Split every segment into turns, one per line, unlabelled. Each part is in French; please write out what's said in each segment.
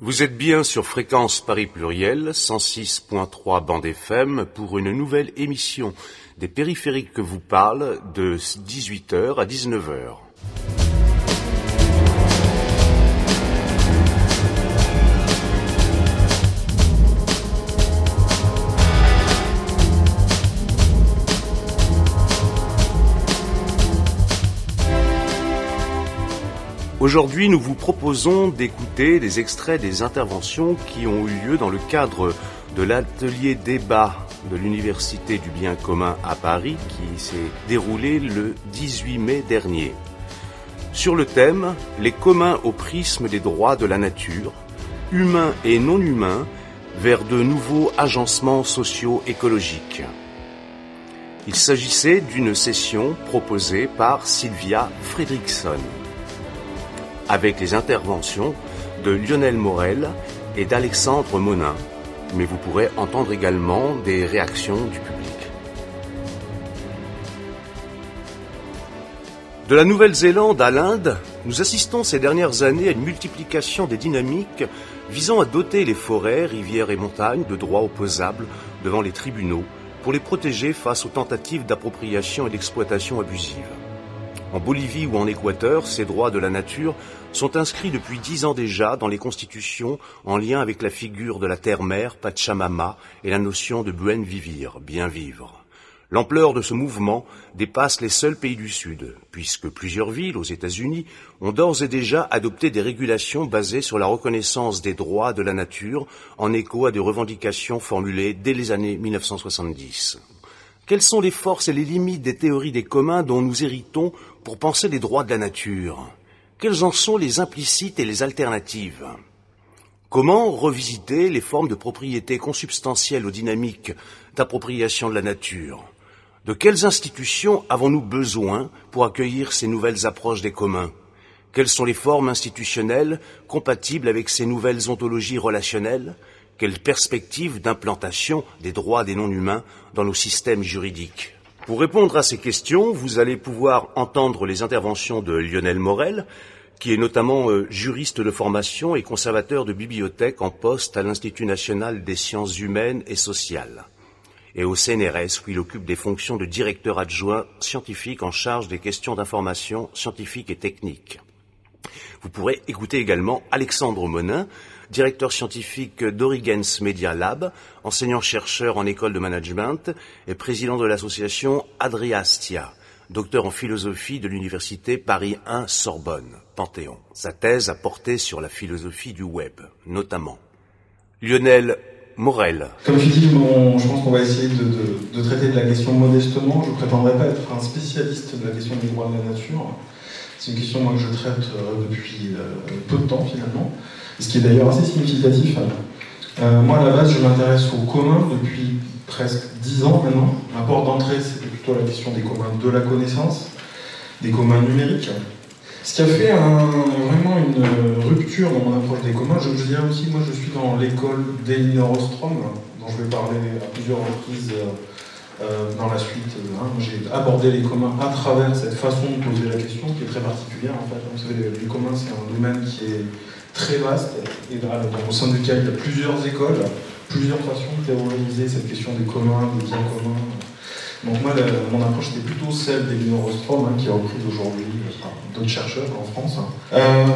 Vous êtes bien sur Fréquence Paris Pluriel, 106.3 bande FM, pour une nouvelle émission des périphériques que vous parle de 18h à 19h. Aujourd'hui, nous vous proposons d'écouter des extraits des interventions qui ont eu lieu dans le cadre de l'atelier débat de l'Université du bien commun à Paris qui s'est déroulé le 18 mai dernier. Sur le thème Les communs au prisme des droits de la nature, humains et non humains, vers de nouveaux agencements socio-écologiques. Il s'agissait d'une session proposée par Sylvia Fredrickson avec les interventions de Lionel Morel et d'Alexandre Monin, mais vous pourrez entendre également des réactions du public. De la Nouvelle-Zélande à l'Inde, nous assistons ces dernières années à une multiplication des dynamiques visant à doter les forêts, rivières et montagnes de droits opposables devant les tribunaux pour les protéger face aux tentatives d'appropriation et d'exploitation abusive. En Bolivie ou en Équateur, ces droits de la nature sont inscrits depuis dix ans déjà dans les constitutions en lien avec la figure de la terre-mère, Pachamama, et la notion de buen vivir, bien vivre. L'ampleur de ce mouvement dépasse les seuls pays du Sud, puisque plusieurs villes aux États-Unis ont d'ores et déjà adopté des régulations basées sur la reconnaissance des droits de la nature en écho à des revendications formulées dès les années 1970. Quelles sont les forces et les limites des théories des communs dont nous héritons pour penser les droits de la nature? Quelles en sont les implicites et les alternatives? Comment revisiter les formes de propriété consubstantielles aux dynamiques d'appropriation de la nature? De quelles institutions avons-nous besoin pour accueillir ces nouvelles approches des communs? Quelles sont les formes institutionnelles compatibles avec ces nouvelles ontologies relationnelles? Quelle perspective d'implantation des droits des non-humains dans nos systèmes juridiques Pour répondre à ces questions, vous allez pouvoir entendre les interventions de Lionel Morel, qui est notamment euh, juriste de formation et conservateur de bibliothèque en poste à l'Institut national des sciences humaines et sociales, et au CNRS, où il occupe des fonctions de directeur adjoint scientifique en charge des questions d'information scientifique et technique. Vous pourrez écouter également Alexandre Monin, directeur scientifique d'Origens Media Lab, enseignant-chercheur en école de management et président de l'association Adriastia, docteur en philosophie de l'université Paris 1 Sorbonne, Panthéon. Sa thèse a porté sur la philosophie du web, notamment. Lionel Morel.
Comme je dis, je pense qu'on va essayer de, traiter de la question modestement. Je ne prétendrai pas être un spécialiste de la question des droits de la nature. C'est une question que je traite euh, depuis euh, peu de temps finalement ce qui est d'ailleurs assez significatif. Euh, moi, à la base, je m'intéresse aux communs depuis presque dix ans maintenant. Ma porte d'entrée, c'était plutôt la question des communs de la connaissance, des communs numériques. Ce qui a fait vraiment une rupture dans mon approche des communs, je, dirais aussi, moi je suis dans l'école d'Elinor Ostrom, dont je vais parler à plusieurs reprises euh, euh, dans la suite. Hein. J'ai abordé les communs à travers cette façon de poser la question qui est très particulière en fait. Vous savez, les communs, c'est un domaine qui est très vaste, et au sein duquel il y a plusieurs écoles, plusieurs façons de théoriser cette question des communs, des biens communs. Donc moi, mon approche était plutôt celle d'Elinor Ostrom, hein, qui a repris aujourd'hui d'autres chercheurs en France. Euh,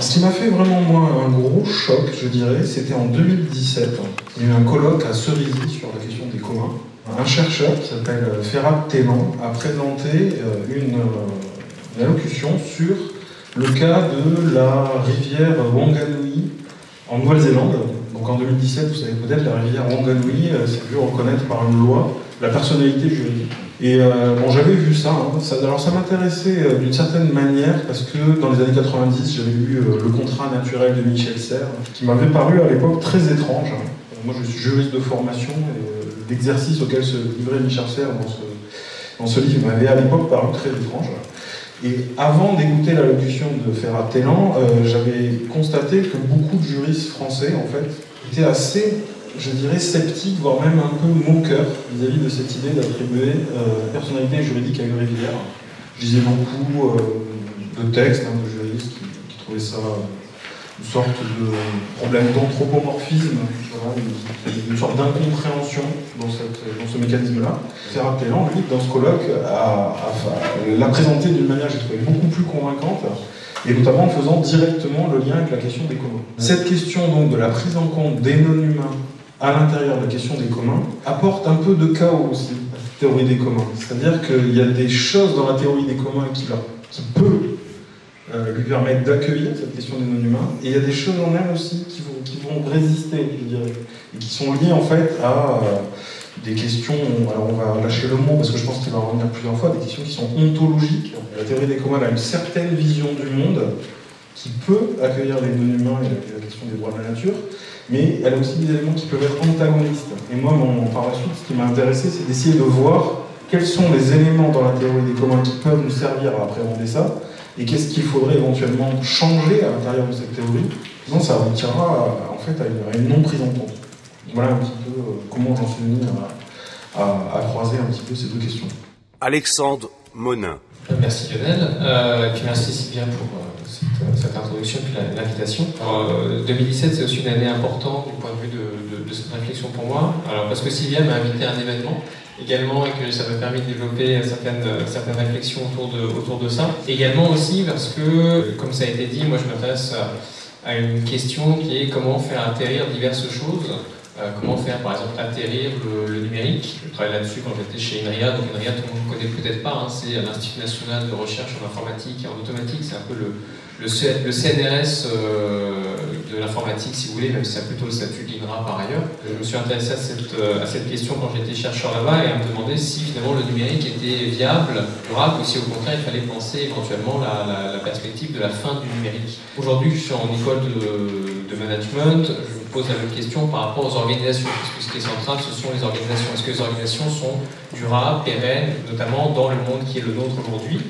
ce qui m'a fait vraiment, moi, un gros choc, je dirais, c'était en 2017. Il y a eu un colloque à Cerisy sur la question des communs. Un chercheur qui s'appelle Ferrat Télan a présenté euh, une allocution sur le cas de la rivière Wanganui en Nouvelle-Zélande. Donc en 2017, vous savez peut-être, la rivière Wanganui euh, s'est vue reconnaître par une loi la personnalité juridique. Et euh, bon, j'avais vu ça, hein. ça, alors ça m'intéressait euh, d'une certaine manière parce que dans les années 90, j'avais lu Le contrat naturel de Michel Serres, qui m'avait paru à l'époque très étrange. Moi, je suis juriste de formation et l'exercice auquel se livrait Michel Serres dans ce, dans ce livre m'avait à l'époque paru très étrange. Et avant d'écouter l'allocution de Ferrat Télan, euh, j'avais constaté que beaucoup de juristes français, en fait, étaient assez, je dirais, sceptiques, voire même un peu moqueurs vis-à-vis de cette idée d'attribuer euh, personnalité juridique à une rivière. Je lisais beaucoup euh, de textes hein, de juristes qui, trouvaient ça une sorte de problème d'anthropomorphisme, une, sorte d'incompréhension dans, ce mécanisme-là. Serra Télan, lui, dans ce colloque, l'a présenté d'une manière, j'ai trouvé, beaucoup plus convaincante, et notamment en faisant directement le lien avec la question des communs. Cette question donc de la prise en compte des non-humains à l'intérieur de la question des communs apporte un peu de chaos aussi à cette théorie des communs. C'est-à-dire qu'il y a des choses dans la théorie des communs qui, qui peut euh, lui permettre d'accueillir cette question des non-humains. Et il y a des choses en elle aussi qui vont, résister, je dirais, et qui sont liées en fait à euh, des questions, alors on va lâcher le mot parce que je pense qu'il va revenir plusieurs fois, des questions qui sont ontologiques. La théorie des communs a une certaine vision du monde qui peut accueillir les non-humains et la question des droits de la nature, mais elle a aussi des éléments qui peuvent être antagonistes. Et moi, par la suite, ce qui m'a intéressé, c'est d'essayer de voir quels sont les éléments dans la théorie des communs qui peuvent nous servir à appréhender ça, et qu'est-ce qu'il faudrait éventuellement changer à l'intérieur de cette théorie, sinon ça aboutira en fait à une, non prise en compte. Voilà un petit peu euh, comment j'en suis venu à, croiser un petit peu ces deux questions.
Alexandre Monin.
Merci Lionel, euh, et puis merci Sylvia pour euh, cette, introduction et l'invitation. 2017 c'est aussi une année importante du point de vue de, de, cette réflexion pour moi, alors parce que Sylvia m'a invité à un événement également et que ça m'a permis de développer certaines, certaines réflexions autour de, autour de ça. Également aussi parce que, comme ça a été dit, moi je m'intéresse à, une question qui est comment faire atterrir diverses choses. Euh, comment faire par exemple atterrir le, numérique Je travaille là-dessus quand j'étais chez INRIA, donc INRIA tout le monde ne connaît peut-être pas, hein, c'est l'Institut national de recherche en informatique et en automatique, c'est un peu le, le, CNRS euh, de l'informatique, si vous voulez, même si c'est plutôt le statut de par ailleurs. Je me suis intéressé à cette, euh, à cette question quand j'étais chercheur là-bas et à me demander si finalement le numérique était viable, durable, ou si au contraire il fallait penser éventuellement la, perspective de la fin du numérique. Aujourd'hui, je suis en école de, management, je me pose la même question par rapport aux organisations, parce ce qui est central, ce sont les organisations. Est-ce que les organisations sont durables, pérennes, notamment dans le monde qui est le nôtre aujourd'hui?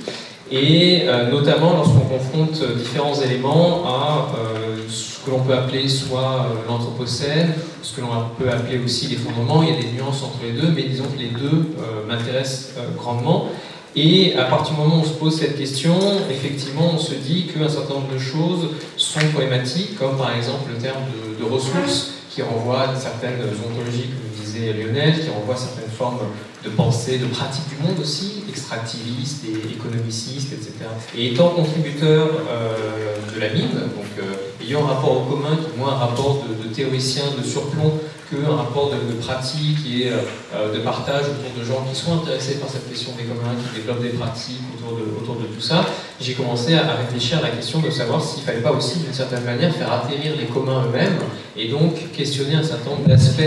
Et euh, notamment lorsqu'on confronte différents éléments à euh, ce que l'on peut appeler soit euh, l'anthropocène, ce que l'on peut appeler aussi les fondements, il y a des nuances entre les deux, mais disons que les deux m'intéressent grandement. Et à partir du moment où on se pose cette question, effectivement, on se dit qu'un certain nombre de choses sont problématiques, comme par exemple le terme de, de ressources, qui renvoie à certaines ontologies, comme disait Lionel, qui renvoie à certaines formes de pensée, de pratique du monde aussi, extractiviste et économiciste, etc. Et étant contributeur euh, de la mine, donc euh, ayant un rapport au commun qui est moins un rapport de, théoricien de surplomb qu'un rapport de, pratique et euh, de partage autour de gens qui sont intéressés par cette question des communs, qui développent des pratiques autour de, autour de tout ça, j'ai commencé à, réfléchir à la question de savoir s'il ne fallait pas aussi, d'une certaine manière, faire atterrir les communs eux-mêmes et donc questionner un certain nombre d'aspects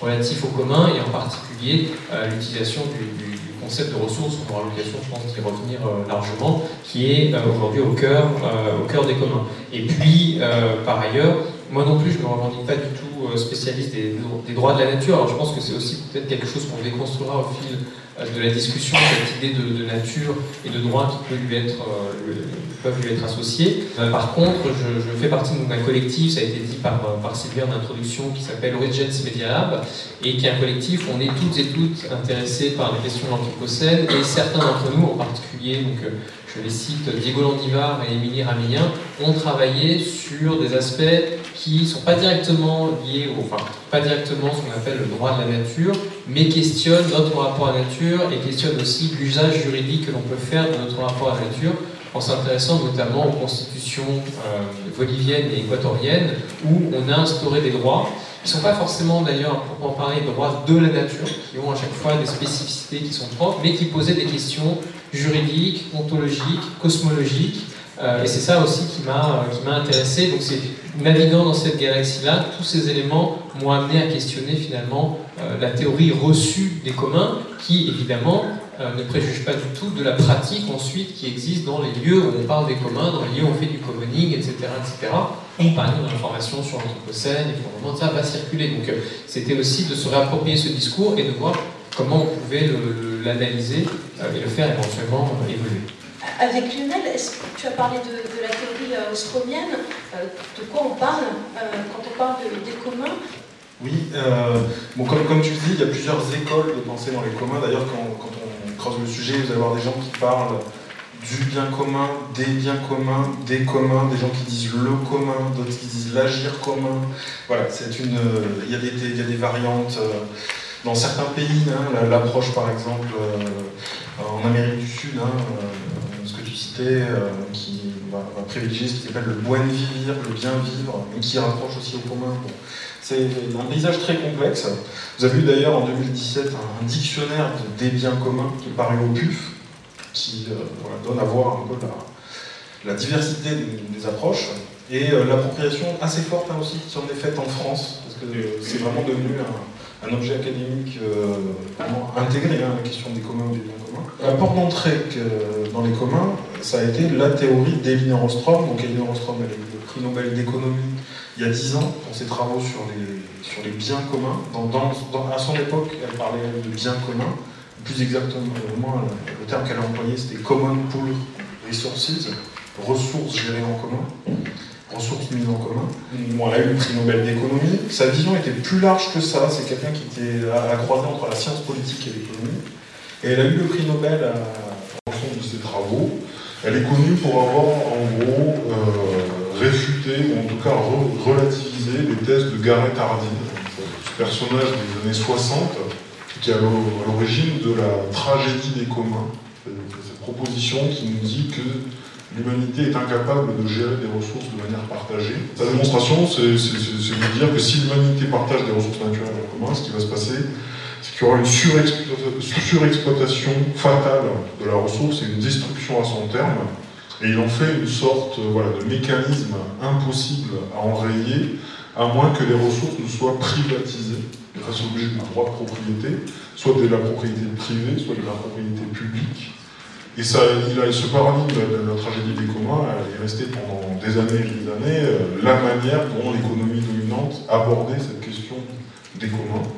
relatifs aux communs et en particulier euh, l'utilisation du, concept de ressources, on aura l'occasion, je pense, d'y revenir euh, largement, qui est aujourd'hui au cœur, au cœur des communs. Et puis, par ailleurs, moi non plus, je ne me revendique pas du tout euh, spécialiste des, droits de la nature. Alors je pense que c'est aussi peut-être quelque chose qu'on déconstruira au fil euh, de la discussion, cette idée de, nature et de droit qui peut lui être, euh, peuvent lui être associés. par contre, je, fais partie d'un collectif, ça a été dit par, par Sylvia en introduction, qui s'appelle Origins Media Lab, et qui est un collectif où on est toutes et toutes intéressés par les questions de l'Anthropocène, et certains d'entre nous, en particulier, donc, je les cite, Diego Landivar et Émilie Ramillien, ont travaillé sur des aspects qui ne sont pas directement liés, enfin, pas directement ce qu'on appelle le droit de la nature, mais questionnent notre rapport à la nature et questionnent aussi l'usage juridique que l'on peut faire de notre rapport à la nature, en s'intéressant notamment aux constitutions euh, boliviennes et équatoriennes, où on a instauré des droits qui ne sont pas forcément d'ailleurs, pour parler, des droits de la nature, qui ont à chaque fois des spécificités qui sont propres, mais qui posaient des questions juridiques, ontologiques, cosmologiques, euh, et c'est ça aussi qui m'a m'a intéressé. Donc c'est naviguant dans cette galaxie-là, tous ces éléments m'ont amené à questionner finalement euh, la théorie reçue des communs, qui évidemment euh, ne préjuge pas du tout de la pratique ensuite qui existe dans les lieux où on parle des communs, dans les lieux où on fait du commoning, etc., etc. Ou par exemple l'information sur l'anthropocène, et pour ça va circuler. Donc c'était aussi de se réapproprier ce discours et de voir comment on pouvait l'analyser et le faire éventuellement évoluer.
Avec Lionel, tu as parlé de, la théorie euh, ostromienne. Euh, de quoi on parle euh, quand on parle des communs?
Oui, bon, comme, comme, tu le dis, il y a plusieurs écoles de pensée dans les communs. D'ailleurs, quand, on creuse le sujet, vous allez voir des gens qui parlent du bien commun, des biens communs, des communs, des gens qui disent le commun, d'autres qui disent l'agir commun. Voilà, c'est une. Il y, a des, il y a des variantes. Dans certains pays, hein, l'approche par exemple en Amérique du Sud, hein, ce que tu citais, qui va, privilégier ce qui s'appelle le buen vivir, le bien vivre, et qui rapproche aussi au commun. C'est un paysage très complexe. Vous avez eu d'ailleurs en 2017 un, dictionnaire des biens communs qui est paru au PUF, qui euh, donne à voir un peu la, diversité des, approches. Et euh, l'appropriation assez forte hein, aussi qui en est faite en France, parce que c'est vraiment devenu un, objet académique euh, intégré, hein, la question des communs ou des biens communs. La porte d'entrée dans les communs, ça a été la théorie d'Elinor Ostrom. Donc Elinor Ostrom, elle a eu le prix Nobel d'économie il y a dix ans pour ses travaux sur les, sur les biens communs. Dans, à son époque, elle parlait de biens communs. Plus exactement, le terme qu'elle a employé, c'était Common Pool Resources, ressources gérées en commun, ressources mises en commun. elle a eu le prix Nobel d'économie. Sa vision était plus large que ça. C'est quelqu'un qui était à la croisée entre la science politique et l'économie. Et elle a eu le prix Nobel à l'ensemble de ses travaux. Elle est connue pour avoir, en gros, euh, réfuter, ou en tout cas relativiser les thèses de Gareth Hardin, ce personnage des années 60, qui est à l'origine de la tragédie des communs. Cette proposition qui nous dit que l'humanité est incapable de gérer des ressources de manière partagée. Sa démonstration, c'est de dire que si l'humanité partage des ressources naturelles en commun, ce qui va se passer, c'est qu'il y aura une surexploitation fatale de la ressource et une destruction à son terme, et il en fait une sorte euh, de mécanisme impossible à enrayer, à moins que les ressources ne soient privatisées de façon droit de propriété, soit de la propriété privée, soit de la propriété publique. Et ça, ce paradigme de la tragédie des communs est resté pendant des années et des années euh, la manière dont l'économie dominante abordait cette question des communs.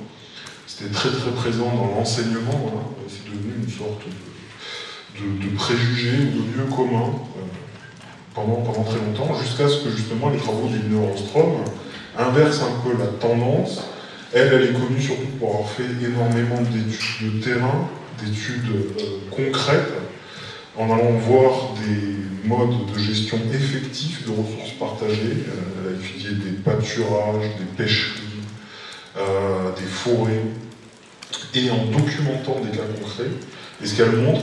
C'était très très présent dans l'enseignement, c'est devenu une sorte de préjugés ou de lieux communs euh, pendant, pendant très longtemps, jusqu'à ce que justement les travaux d'Elinor Ostrom inversent un peu la tendance. Elle, elle est connue surtout pour avoir fait énormément d'études de terrain, d'études euh, concrètes, en allant voir des modes de gestion effectifs de ressources partagées. Euh, elle a étudié des pâturages, des pêcheries, des forêts, et en documentant des cas concrets, et ce qu'elle montre,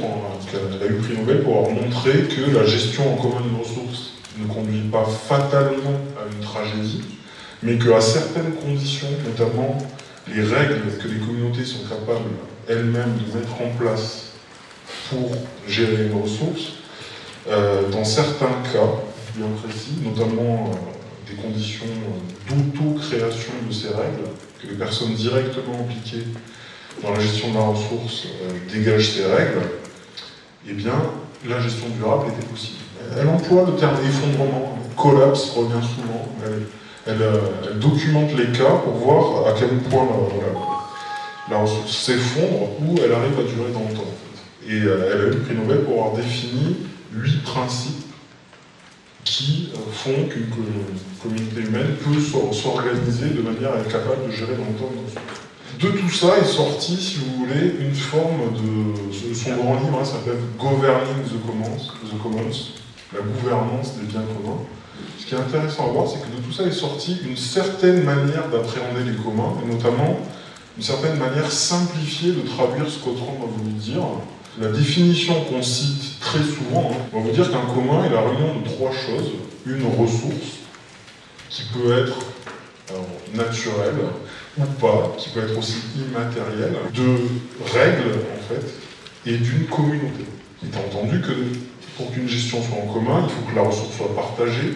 elle a eu prix Nobel pour avoir montré que la gestion en commun de ressources ne conduit pas fatalement à une tragédie, mais qu'à certaines conditions, notamment les règles que les communautés sont capables elles-mêmes de mettre en place pour gérer les ressources, euh, dans certains cas bien précis, notamment euh, des conditions d'auto-création de ces règles, que les personnes directement impliquées dans la gestion de la ressource euh, dégage ses règles, eh bien, la gestion durable était possible. Elle emploie le terme effondrement, collapse revient souvent. Elle, euh, documente les cas pour voir à quel point la, ressource s'effondre ou elle arrive à durer dans le temps. Et euh, elle a eu le prix Nobel pour avoir défini huit principes qui font qu'une communauté humaine peut s'organiser de manière à être capable de gérer dans le temps. De tout ça est sorti, si vous voulez, une forme de. Son grand livre hein, s'appelle Governing the Commons, la gouvernance des biens communs. Ce qui est intéressant à voir, c'est que de tout ça est sorti une certaine manière d'appréhender les communs, et notamment une certaine manière simplifiée de traduire ce qu'Autran va vous dire. La définition qu'on cite très souvent hein, va vous dire qu'un commun est la réunion de trois choses. Une ressource, qui peut être naturelle, ou pas, qui peut être aussi immatériel, de règles en fait, et d'une communauté. Il est entendu que pour qu'une gestion soit en commun, il faut que la ressource soit partagée,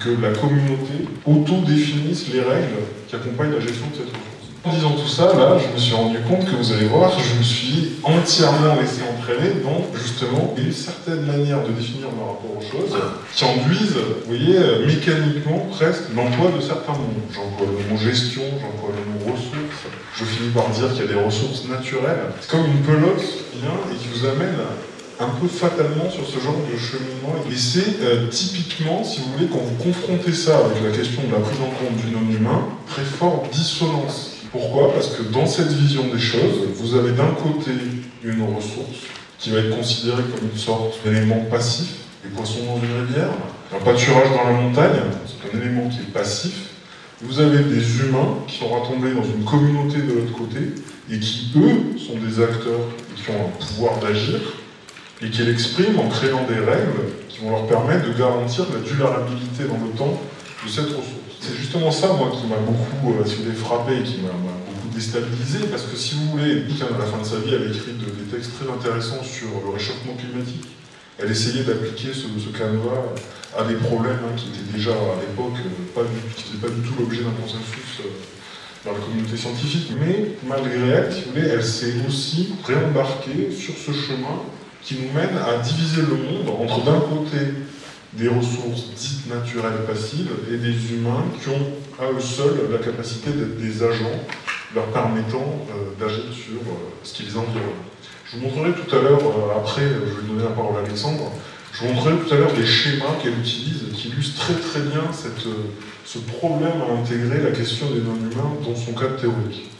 que la communauté auto-définisse les règles qui accompagnent la gestion de cette ressource. En disant tout ça, là, je me suis rendu compte que vous allez voir, je me suis entièrement laissé entraîner dans justement une certaine manière de définir mon rapport aux choses qui enduisent, vous voyez, euh, mécaniquement presque l'emploi de certains mots. J'emploie le mot gestion, j'emploie le mot ressources. Je finis par dire qu'il y a des ressources naturelles. C'est comme une pelote qui et qui vous amène un peu fatalement sur ce genre de cheminement. Et c'est euh, typiquement, si vous voulez, quand vous confrontez ça avec la question de la prise en compte du non-humain, très forte dissonance pourquoi? Parce que dans cette vision des choses, vous avez d'un côté une ressource qui va être considéré comme une sorte d'élément passif, les poissons dans une rivière, un pâturage dans la montagne, c'est un élément qui est passif. Vous avez des humains qui sont rassemblés dans une communauté de l'autre côté et qui, eux, sont des acteurs et qui ont un pouvoir d'agir et qui l'expriment en créant des règles qui vont leur permettre de garantir la durabilité dans le temps de cette ressource. C'est justement ça, moi, qui m'a beaucoup euh, frappé et qui m'a beaucoup déstabilisé, parce que si vous voulez, à la fin de sa vie, elle écrit des textes très intéressants sur le réchauffement climatique. Elle essayait d'appliquer ce, ce, canevas à des problèmes hein, qui étaient déjà à l'époque euh, pas, pas du tout l'objet d'un consensus euh, dans la communauté scientifique. Mais malgré elle, si vous voulez, elle s'est aussi réembarquée sur ce chemin qui nous mène à diviser le monde entre d'un côté des ressources dites naturelles passives et des humains qui ont à eux seuls la capacité d'être des agents leur permettant euh, d'agir sur ce qui les environne. Je vous montrerai tout à l'heure, euh, après, je vais donner la parole à Alexandre, je vous montrerai tout à l'heure des schémas qu'elle utilise qui illustrent très très bien euh, ce problème à intégrer la question des non-humains dans son cadre théorique.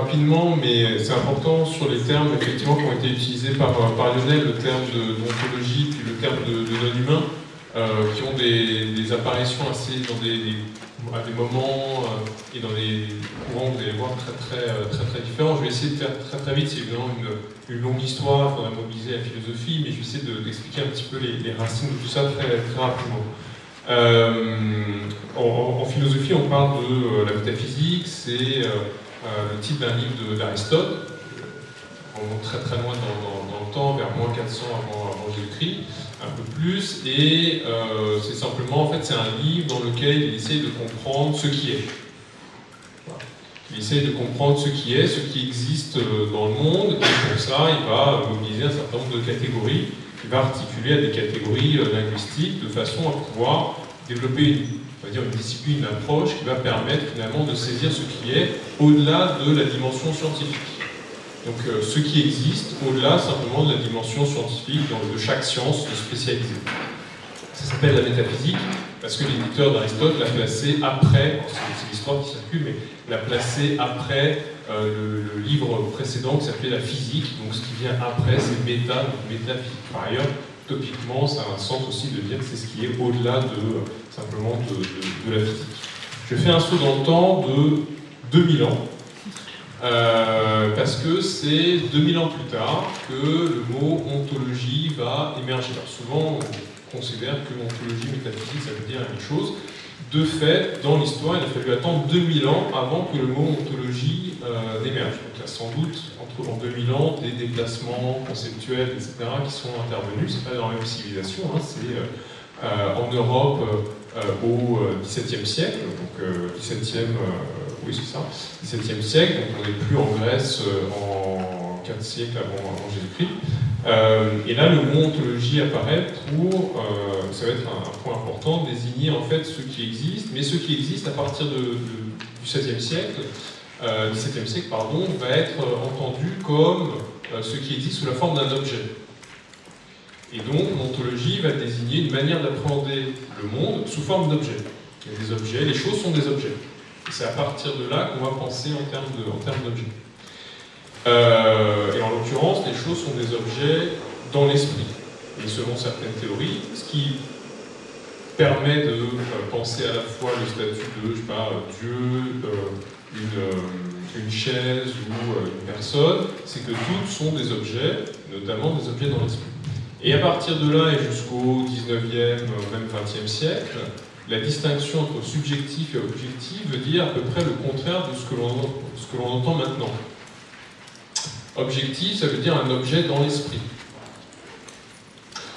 Rapidement, mais c'est important sur les termes effectivement qui ont été utilisés par, par Lionel, le terme d'ontologie puis le terme de, non-humain, euh, qui ont des, apparitions assez dans des, à des moments euh, et dans des courants, vous très très, euh, très, très, différents. Je vais essayer de faire très très vite, c'est évidemment une, une, longue histoire, il faudrait mobiliser la philosophie, mais je vais essayer d'expliquer un petit peu les, racines de tout ça très, très rapidement. En, en, philosophie, on parle de la métaphysique, c'est euh, le titre d'un livre d'Aristote, on monte très très loin dans, le temps, vers moins 400 avant, avant Jésus-Christ, un peu plus, et euh, c'est simplement, en fait, c'est un livre dans lequel il essaye de comprendre ce qui est. Il essaye de comprendre ce qui est, ce qui existe euh, dans le monde, et pour ça, il va mobiliser un certain nombre de catégories, il va articuler à des catégories linguistiques de façon à pouvoir développer une on va dire une discipline, une approche qui va permettre finalement de saisir ce qui est au-delà de la dimension scientifique. Donc euh, ce qui existe au-delà simplement de la dimension scientifique de chaque science spécialisée. Ça s'appelle la métaphysique parce que l'éditeur d'Aristote l'a placé après, c'est l'histoire qui circule, mais l'a placé après euh, le, livre précédent qui s'appelait la physique, donc ce qui vient après c'est méta, métaphysique. Par ailleurs, topiquement, ça a un sens aussi de dire que c'est ce qui est au-delà de simplement de, la physique. Je fais un saut dans le temps de 2000 ans, euh, parce que c'est 2000 ans plus tard que le mot ontologie va émerger. Souvent, on considère que ontologie métaphysique, ça veut dire la même chose. De fait, dans l'histoire, il a fallu attendre 2000 ans avant que le mot ontologie euh, n'émerge. Sans doute, en 2000 ans, des déplacements conceptuels, etc., qui sont intervenus. C'est pas dans la même civilisation, hein, c'est euh, en Europe euh, au XVIIe siècle, donc 17e, oui c'est ça, 17e siècle, donc on n'est plus en Grèce en 4 siècles avant, avant Jésus-Christ. et là, le mot ontologie apparaît pour, ça va être un, point important, désigner en fait ce qui existe, mais ce qui existe à partir du XVIe siècle, euh, XVIIe siècle, pardon, va être entendu comme euh, ce qui existe sous la forme d'un objet. Et donc, l'ontologie va désigner une manière d'appréhender le monde sous forme d'objet. Il y a des objets, les choses sont des objets. Et c'est à partir de là qu'on va penser en termes d'objets. Euh, et en l'occurrence, les choses sont des objets dans l'esprit. Et selon certaines théories, ce qui permet de penser à la fois le statut de, Dieu, une, une, chaise ou une personne, c'est que toutes sont des objets, notamment des objets dans l'esprit. Et à partir de là et jusqu'au 19e, même 20e siècle, la distinction entre subjectif et objectif veut dire à peu près le contraire de ce que l'on entend maintenant. Objectif, ça veut dire un objet dans l'esprit.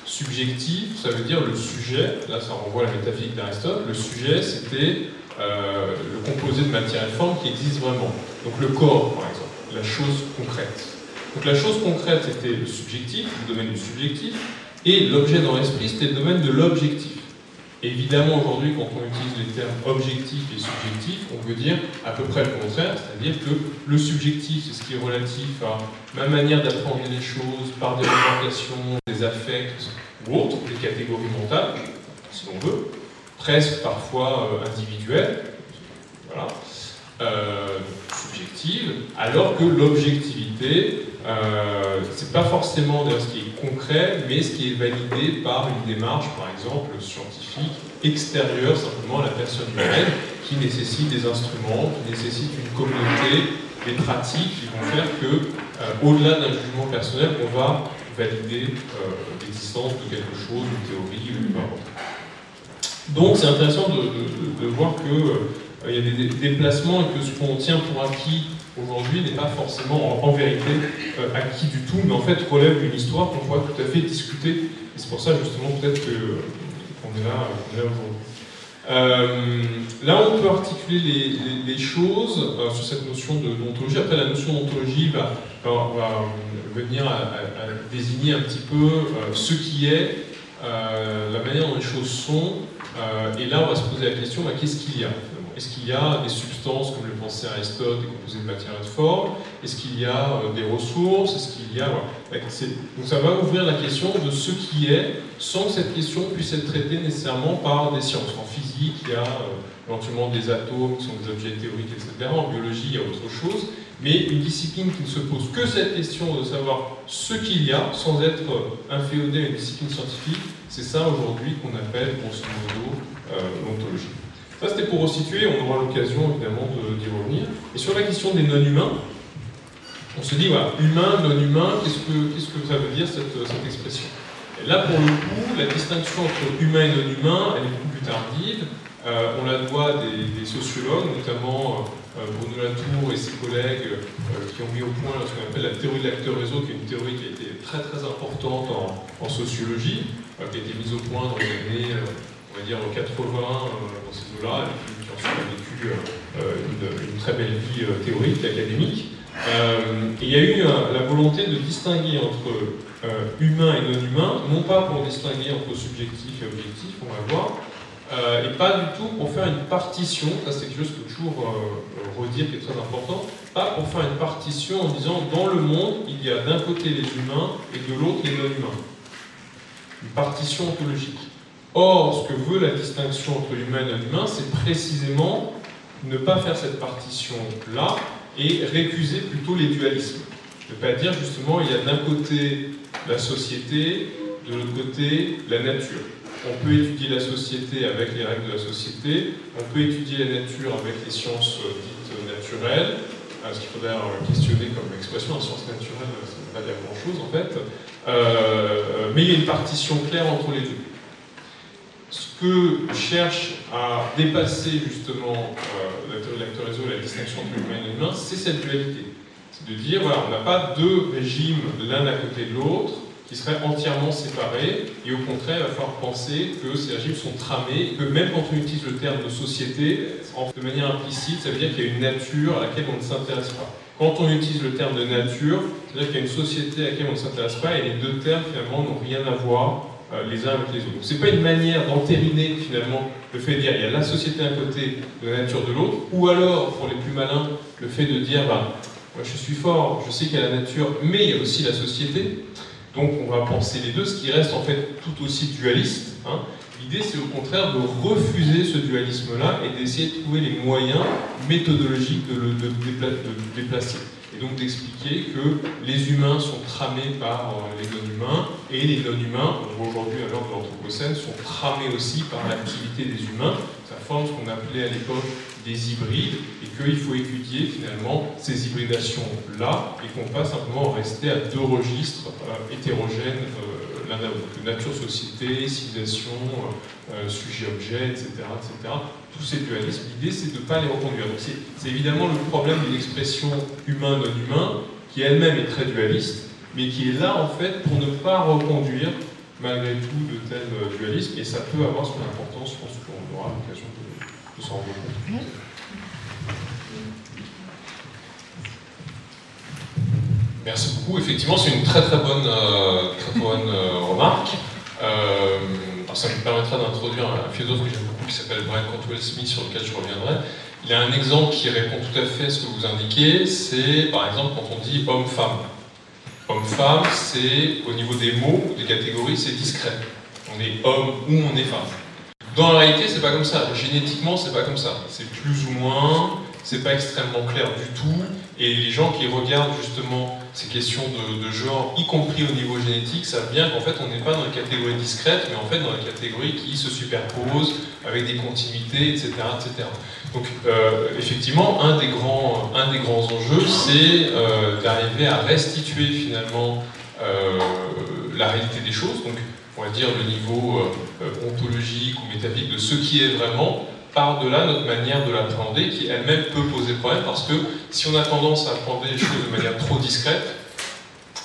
Subjectif, ça veut dire le sujet, là ça renvoie à la métaphysique d'Aristote, le sujet c'était euh, le composé de matière et de forme qui existe vraiment. Donc le corps, par exemple, la chose concrète. Donc la chose concrète, c'était le subjectif, le domaine du subjectif, et l'objet dans l'esprit, c'était le domaine de l'objectif. Évidemment, aujourd'hui, quand on utilise les termes objectif et subjectif, on veut dire à peu près le contraire, c'est-à-dire que le subjectif, c'est ce qui est relatif à ma manière d'apprendre les choses par des orientations, des affects ou autres, des catégories mentales, si l'on veut, presque parfois euh, individuelles, voilà, euh, subjectives, alors que l'objectivité, euh, c'est pas forcément ce qui est concret, mais ce qui est validé par une démarche, par exemple, scientifique, extérieure simplement à la personne humaine, qui nécessite des instruments, qui nécessite une communauté, des pratiques qui vont faire que, euh, au-delà d'un jugement personnel, on va valider l'existence de quelque chose, une théorie ou importe. Donc c'est intéressant de, voir qu'il euh, y a des déplacements et que ce qu'on tient pour acquis aujourd'hui n'est pas forcément en, vérité euh, acquis du tout, mais en fait relève d'une histoire qu'on pourrait tout à fait discuter. Et c'est pour ça justement peut-être qu'on est là, aujourd'hui. Euh, là, on peut articuler les, choses sur cette notion d'ontologie. Après, la notion d'ontologie va, venir à, désigner un petit peu ce qui est, la manière dont les choses sont. Et là, on va se poser la question, bah, qu'est-ce qu'il y a est-ce qu'il y a des substances, comme le pensait Aristote, des composés de matière et de forme Est-ce qu'il y a euh, des ressources? Est-ce qu'il y a... Donc ça va ouvrir la question de ce qui est, sans que cette question puisse être traitée nécessairement par des sciences. En physique, il y a euh, éventuellement des atomes qui sont des objets théoriques, etc. En biologie, il y a autre chose. Mais une discipline qui ne se pose que cette question de savoir ce qu'il y a, sans être euh, inféodé à une discipline scientifique, c'est ça aujourd'hui qu'on appelle, grosso modo, l'ontologie. Ça, c'était pour resituer, on aura l'occasion évidemment d'y revenir. Et sur la question des non-humains, on se dit, voilà, humain, non-humain, qu'est-ce que, qu'est-ce que ça veut dire cette, cette expression? Et Là, pour le coup, la distinction entre humain et non-humain, elle est beaucoup plus tardive. Euh, on la doit des, sociologues, notamment euh, Bruno Latour et ses collègues, euh, qui ont mis au point ce qu'on appelle la théorie de l'acteur-réseau, qui est une théorie qui a été très très importante en, sociologie, qui a été mise au point dans les années on va dire 80 euh, dans ces eaux-là, et qui, ensuite a vécu euh, une, très belle vie euh, théorique, académique. il y a eu la volonté de distinguer entre humain et non humain, non pas pour distinguer entre subjectif et objectif, on va voir, et pas du tout pour faire une partition, ça c'est quelque chose que toujours redire qui est très important, pas pour faire une partition en disant dans le monde il y a d'un côté les humains et de l'autre les non-humains. Une partition ontologique. Or, ce que veut la distinction entre humain et non-humain, c'est précisément ne pas faire cette partition-là et récuser plutôt les dualismes. Ne pas dire justement il y a d'un côté la société, de l'autre côté la nature. On peut étudier la société avec les règles de la société, on peut étudier la nature avec les sciences euh, dites naturelles, ce qu'il faudrait questionner comme expression, la science naturelle, ça ne veut pas dire grand-chose en fait, euh, mais il y a une partition claire entre les deux. Que cherche à dépasser justement euh, la théorie de l'acteur réseau, la distinction entre l'humain et l'humain, c'est cette dualité. C'est de dire, voilà, on n'a pas deux régimes l'un à côté de l'autre qui seraient entièrement séparés, et au contraire, il va falloir penser que ces régimes sont tramés, que même quand on utilise le terme de société, de manière implicite, ça veut dire qu'il y a une nature à laquelle on ne s'intéresse pas. Quand on utilise le terme de nature, c'est-à-dire qu'il y a une société à laquelle on ne s'intéresse pas, et les deux termes finalement n'ont rien à voir euh, les uns avec les autres. Ce n'est pas une manière d'entériner finalement le fait de dire il y a la société d'un côté, la nature de l'autre, ou alors, pour les plus malins, le fait de dire bah, moi je suis fort, je sais qu'il y a la nature, mais il y a aussi la société. Donc on va penser les deux, ce qui reste en fait tout aussi dualiste. Hein. L'idée c'est au contraire de refuser ce dualisme-là et d'essayer de trouver les moyens méthodologiques de le déplacer et donc d'expliquer que les humains sont tramés par euh, les non-humains, et les non-humains, on voit aujourd'hui à l'ordre de l'Anthropocène, sont tramés aussi par l'activité des humains. Ça forme ce qu'on appelait à l'époque des hybrides, et qu'il faut étudier finalement ces hybridations-là, et qu'on pas simplement rester à deux registres euh, hétérogènes euh, l'un à l'autre. Nature, société, civilisation, sujet, objet, etc., etc tous ces dualismes, l'idée c'est de ne pas les reconduire. c'est évidemment le problème d'une expression humain-non humain, qui elle-même est très dualiste, mais qui est là en fait pour ne pas reconduire malgré tout de tels euh, dualismes, et ça peut avoir son importance, je pense qu'on aura l'occasion de, s'en rendre compte. Merci beaucoup. Effectivement, c'est une très très bonne, euh, très bonne euh, remarque. Euh, ça me permettra d'introduire un philosophe que j'aime beaucoup qui s'appelle Brian Cantwell Smith, sur lequel je reviendrai. Il a un exemple qui répond tout à fait à ce que vous indiquez, c'est par exemple quand on dit homme-femme. Homme-femme, c'est au niveau des mots, des catégories, c'est discret. On est homme ou on est femme. Dans la réalité, c'est pas comme ça. Génétiquement, c'est pas comme ça. C'est plus ou moins, c'est pas extrêmement clair du tout. Et les gens qui regardent justement ces questions de, genre, y compris au niveau génétique, savent bien qu'en fait, on n'est pas dans la catégorie discrète, mais en fait dans la catégorie qui se superpose avec des continuités, etc. etc. Donc, euh, effectivement, un des grands, un des grands enjeux, c'est euh, d'arriver à restituer finalement euh, la réalité des choses. Donc, on va dire le niveau ontologique ou métaphysique de ce qui est vraiment, par-delà notre manière de l'appréhender, qui elle-même peut poser problème, parce que si on a tendance à appréhender les choses de manière trop discrète,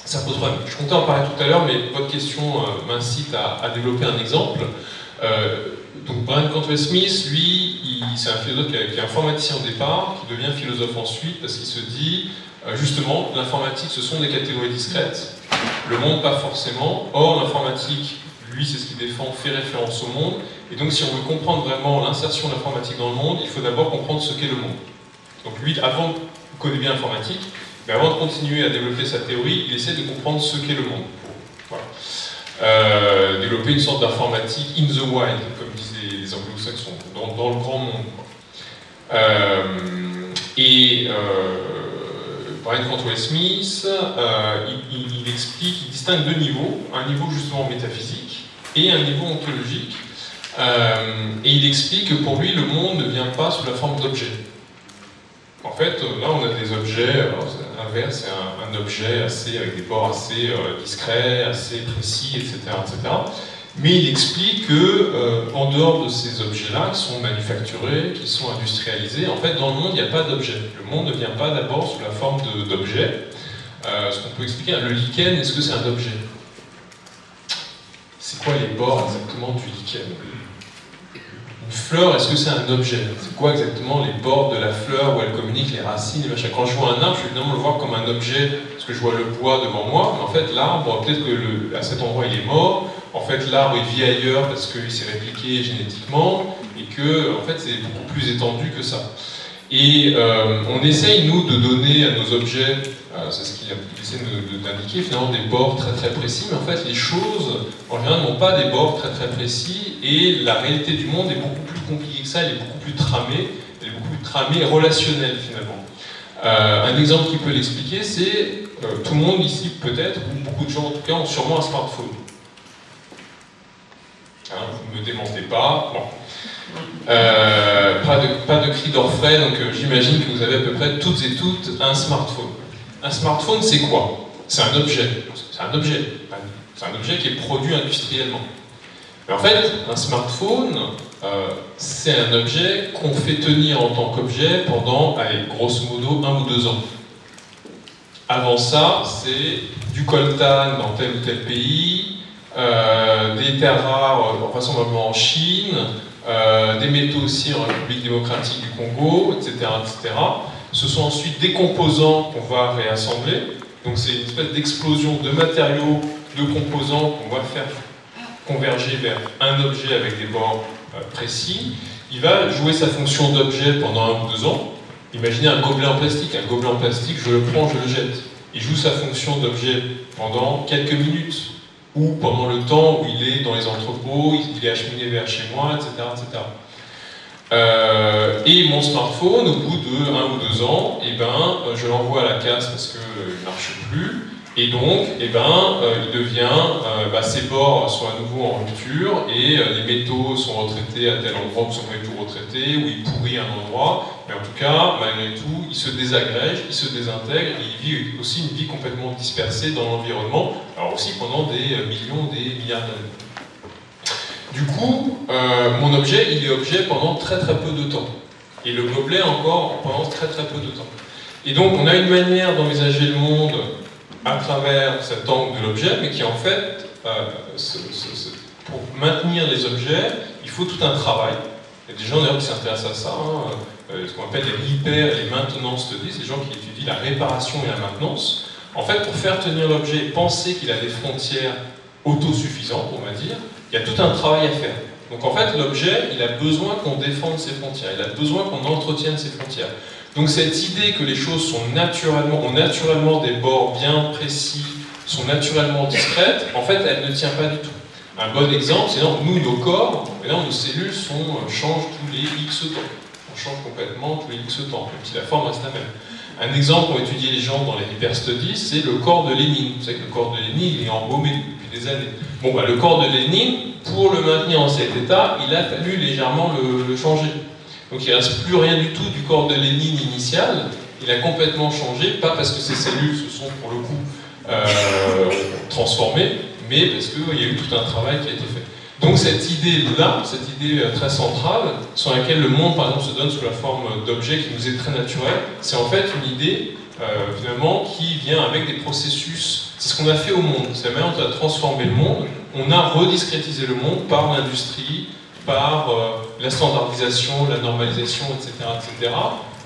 ça pose problème. Je comptais en parler tout à l'heure, mais votre question euh, m'incite à, développer un exemple. Euh, donc Brian Cantwell Smith, lui, c'est un philosophe qui est informaticien au départ, qui devient philosophe ensuite, parce qu'il se dit, euh, justement, l'informatique, ce sont des catégories discrètes, le monde pas forcément. Or, l'informatique, lui, c'est ce qu'il défend, fait référence au monde, et donc, si on veut comprendre vraiment l'insertion de l'informatique dans le monde, il faut d'abord comprendre ce qu'est le monde. Donc, lui, avant, il connaît bien l'informatique, mais avant de continuer à développer sa théorie, il essaie de comprendre ce qu'est le monde. Voilà. Euh, développer une sorte d'informatique in the wild, comme disaient les anglo-saxons, dans, le grand monde. Euh, et euh, Brian Cantwell Smith, il, il, explique, il distingue deux niveaux, un niveau justement métaphysique et un niveau ontologique. Euh, et il explique que pour lui, le monde ne vient pas sous la forme d'objets. En fait, là, on a des objets, l'inverse, c'est un, objet assez, avec des bords assez euh, discrets, assez précis, etc., etc. Mais il explique que, euh, en dehors de ces objets-là, qui sont manufacturés, qui sont industrialisés, en fait, dans le monde, il n'y a pas d'objet. Le monde ne vient pas d'abord sous la forme d'objet. ce qu'on peut expliquer, le lichen, est-ce que c'est un objet? C'est quoi les bords exactement du lichen? Une fleur, est-ce que c'est un objet? C'est quoi exactement les bords de la fleur où elle communique, les racines, machins? Quand je vois un arbre, je vais évidemment le voir comme un objet, parce que je vois le bois devant moi, mais en fait l'arbre, peut-être que à cet endroit il est mort, en fait l'arbre il vit ailleurs parce qu'il s'est répliqué génétiquement, et que en fait c'est beaucoup plus étendu que ça. Et euh, on essaye, nous, de donner à nos objets, c'est ce qu'il essaie d'indiquer, finalement des bords très très précis, mais en fait les choses, en général, n'ont pas des bords très très précis, et la réalité du monde est beaucoup plus compliquée que ça, elle est beaucoup plus tramée, elle est beaucoup plus tramée et relationnelle finalement. Euh, un exemple qui peut l'expliquer, c'est tout le monde ici peut-être, ou beaucoup de gens en tout cas, ont sûrement un smartphone. Hein, vous ne me démentez pas. Bon. Euh, pas, de, pas de cri d'orfraie, donc euh, j'imagine que vous avez à peu près toutes et toutes un smartphone. Un smartphone, c'est quoi? C'est un objet. C'est un objet. C'est un objet qui est produit industriellement. Mais en fait, un smartphone, euh, c'est un objet qu'on fait tenir en tant qu'objet pendant, allez, grosso modo, un ou deux ans. Avant ça, c'est du coltan dans tel ou tel pays, des terres rares, vraisemblablement en Chine, euh, des métaux aussi en République démocratique du Congo, etc., etc. Ce sont ensuite des composants qu'on va réassembler. Donc c'est une espèce d'explosion de matériaux, de composants qu'on va faire converger vers un objet avec des bords euh, précis. Il va jouer sa fonction d'objet pendant un ou deux ans. Imaginez un gobelet en plastique. Un gobelet en plastique, je le prends, je le jette. Il joue sa fonction d'objet pendant quelques minutes ou pendant le temps où il est dans les entrepôts, il est acheminé vers chez moi, etc. etc. Euh, et mon smartphone, au bout de un ou deux ans, eh ben, je l'envoie à la casse parce qu'il ne marche plus. Et donc, eh ben, euh, il devient, euh, bah, ses bords sont à nouveau en rupture et les métaux sont retraités à tel endroit où sont pas tout retraités, ou il pourrit un endroit. Mais en tout cas, malgré tout, il se désagrège, il se désintègre et il vit aussi une vie complètement dispersée dans l'environnement, alors aussi pendant des millions, des milliards d'années. Du coup, mon objet, il est objet pendant très très peu de temps. Et le gobelet encore pendant très très peu de temps. Et donc, on a une manière d'envisager le monde à travers cet angle de l'objet, mais qui en fait, euh, pour maintenir les objets, il faut tout un travail. Il y a des gens d'ailleurs qui s'intéressent à ça, hein, euh, ce qu'on appelle les hyper et les maintenances de c'est des gens qui étudient la réparation et la maintenance. En fait, pour faire tenir l'objet, penser qu'il a des frontières autosuffisantes, on va dire, Il y a tout un travail à faire. Donc en fait, l'objet, il a besoin qu'on défende ses frontières, il a besoin qu'on entretienne ses frontières. Donc cette idée que les choses sont naturellement, ont naturellement des bords bien précis, sont naturellement discrètes, en fait, elle ne tient pas du tout. Un bon exemple, c'est nous, nos corps, nos cellules sont, euh, changent tous les X temps. On change complètement tous les X temps, même si la forme reste la même. Un exemple pour étudier les gens dans les hyper studies, c'est le corps de Lénine. Vous savez que le corps de Lénine, il est embaumé des années. Bon, bah, le corps de Lénine, pour le maintenir en cet état, il a fallu légèrement le, changer. Donc il ne reste plus rien du tout du corps de Lénine initial. Il a complètement changé, pas parce que ses cellules se sont pour le coup euh, transformées, mais parce qu'il y a eu tout un travail qui a été fait. Donc cette idée-là, cette idée euh, très centrale, sur laquelle le monde par exemple se donne sous la forme d'objet qui nous est très naturel, c'est en fait une idée euh, finalement qui vient avec des processus. C'est ce qu'on a fait au monde. C'est la manière dont on a transformé le monde. On a rediscrétisé le monde par l'industrie, par euh, la standardisation, la normalisation, etc., etc.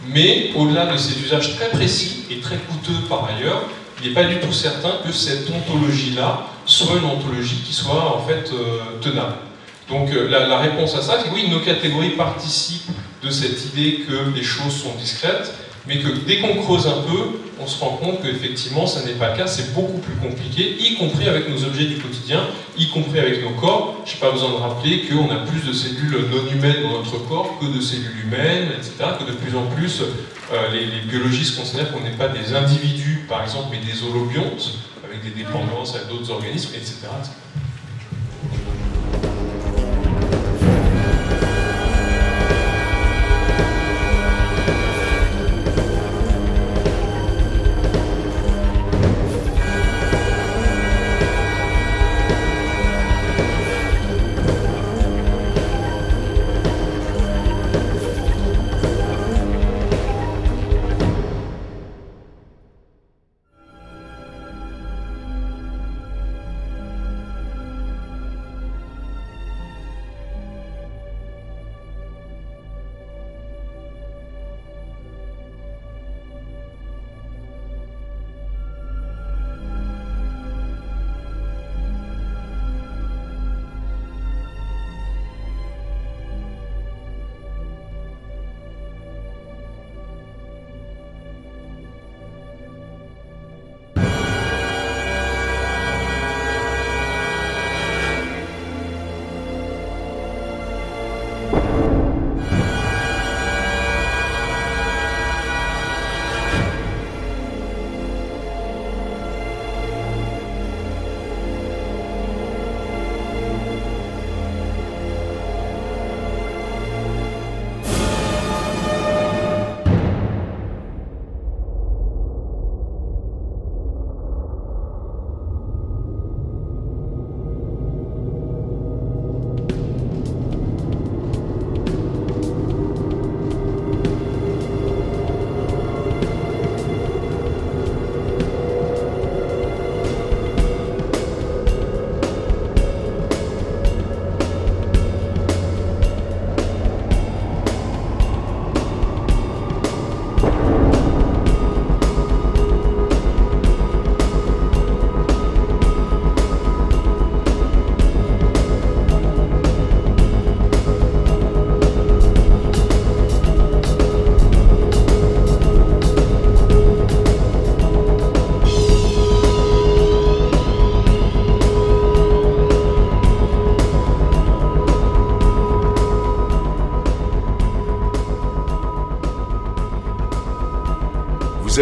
Mais au-delà de ces usages très précis et très coûteux par ailleurs, il n'est pas du tout certain que cette ontologie-là soit une ontologie qui soit en fait euh, tenable. Donc euh, la, réponse à ça, c'est oui, nos catégories participent de cette idée que les choses sont discrètes, mais que dès qu'on creuse un peu, on se rend compte qu'effectivement, ça n'est pas le cas, c'est beaucoup plus compliqué, y compris avec nos objets du quotidien, y compris avec nos corps. Je n'ai pas besoin de rappeler qu'on a plus de cellules non humaines dans notre corps que de cellules humaines, etc., que de plus en plus, euh, les, biologistes considèrent qu'on n'est pas des individus, par exemple, mais des holobiontes, avec des dépendances avec d'autres organismes, etc.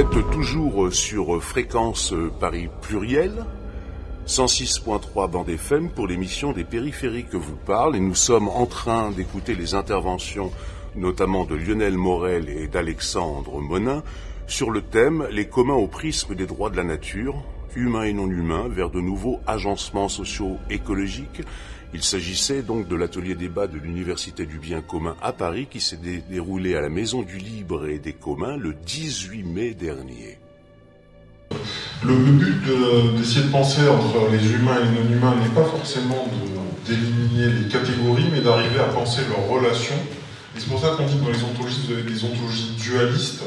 êtes toujours sur Fréquence Paris Pluriel, 106.3 bande FM pour l'émission des périphériques que vous parle et nous sommes en train d'écouter les interventions notamment de Lionel Morel et d'Alexandre Monin sur le thème Les communs au prisme des droits de la nature, humains et non humains, vers de nouveaux agencements sociaux écologiques il s'agissait donc de l'atelier débat de l'Université du bien commun à Paris qui s'est déroulé à la Maison du Libre et des communs le 18 mai dernier.
Le, but d'essayer de, penser entre les humains et les non-humains n'est pas forcément d'éliminer les catégories, mais d'arriver à penser leurs relations. Et c'est pour ça qu'on dit que dans les ontologies, vous avez des ontologies dualistes,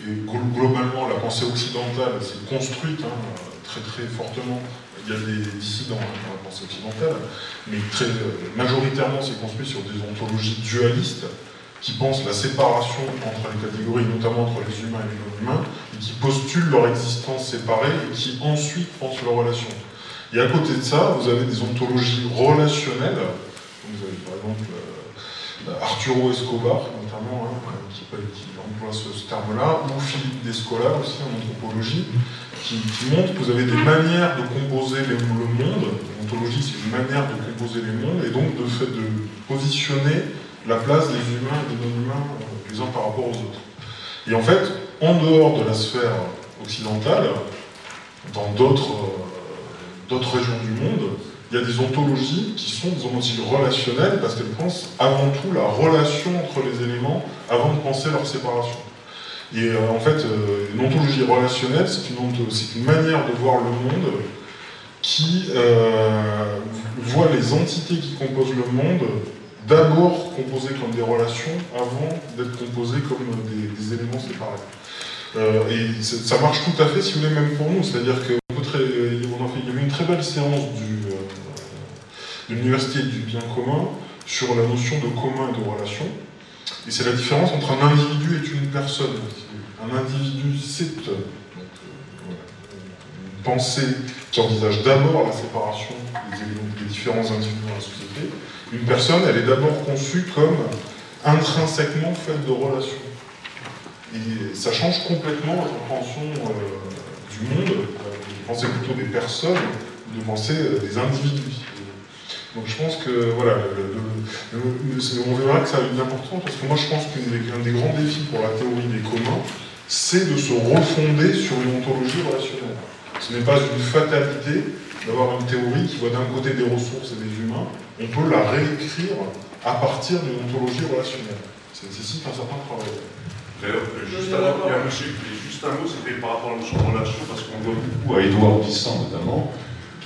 et globalement la pensée occidentale s'est construite hein, très très fortement il y a des dissidents hein, dans la pensée occidentale, mais très majoritairement c'est construit sur des ontologies dualistes qui pensent la séparation entre les catégories, notamment entre les humains et les non-humains, et qui postulent leur existence séparée et qui ensuite pensent leurs relations. Et à côté de ça, vous avez des ontologies relationnelles, vous avez par exemple euh, Arturo Escobar, notamment, hein, qui, emploie ce, terme-là, ou Philippe Descola aussi en anthropologie, qui, montre que vous avez des manières de composer le monde. L'ontologie, c'est une manière de composer les mondes, et donc de fait de positionner la place des humains et des non-humains euh, les uns par rapport aux autres. Et en fait, en dehors de la sphère occidentale, dans d'autres euh, régions du monde, il y a des ontologies qui sont des ontologies relationnelles parce qu'elles pensent avant tout la relation entre les éléments avant de penser leur séparation. Et euh, en fait, une ontologie relationnelle, c'est une, manière de voir le monde qui voit les entités qui composent le monde d'abord composés comme des relations avant d'être composés comme des, éléments séparés. Euh, et ça marche tout à fait, si vous voulez, même pour nous. C'est-à-dire qu'il y avait une très belle séance du, euh, l'Université du bien commun sur la notion de commun et de relation. Et c'est la différence entre un individu et une personne. Un individu, c'est euh, une pensée qui envisage d'abord la séparation des, différents individus dans la société, une personne, elle est d'abord conçue comme intrinsèquement faite de relations. Et ça change complètement la compréhension euh, du monde, de penser plutôt des personnes, de penser euh, des individus. Donc je pense que voilà, on verra que ça a une importance parce que moi je pense qu'un des, des grands défis pour la théorie des communs, c'est de se refonder sur une ontologie relationnelle. Ce n'est pas une fatalité d'avoir une théorie qui voit d'un côté des ressources et des humains on peut la réécrire à partir d'une ontologie relationnelle. Ça nécessite un certain travail.
D'ailleurs, juste, juste un mot, c'était par rapport à la notion de relation, parce qu'on voit beaucoup à Édouard Glissant notamment,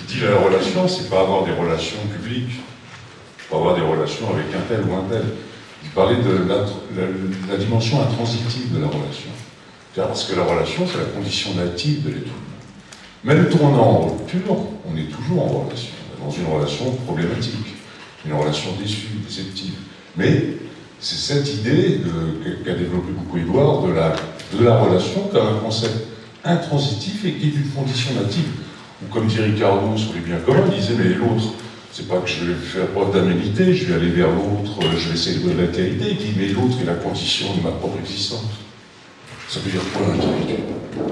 qui dit la relation, c'est pas avoir des relations publiques, pas avoir des relations avec un tel ou un tel. Il parlait de la, dimension intransitive de la relation. Parce que la relation, c'est la condition native de l'être humain. Même tournant en rupture, on est toujours en relation, dans une relation problématique une relation déçue, déceptive. Mais c'est cette idée qu'a développé beaucoup Édouard de la, de la relation comme un concept intransitif et qui est une condition native. Ou comme dit Ricardo sur les biens communs, il disait mais l'autre, c'est pas que je vais faire preuve d'aménité, je vais aller vers l'autre, je vais célébrer la qualité, il dit mais l'autre est la condition de ma propre existence. Ça veut dire quoi l'individu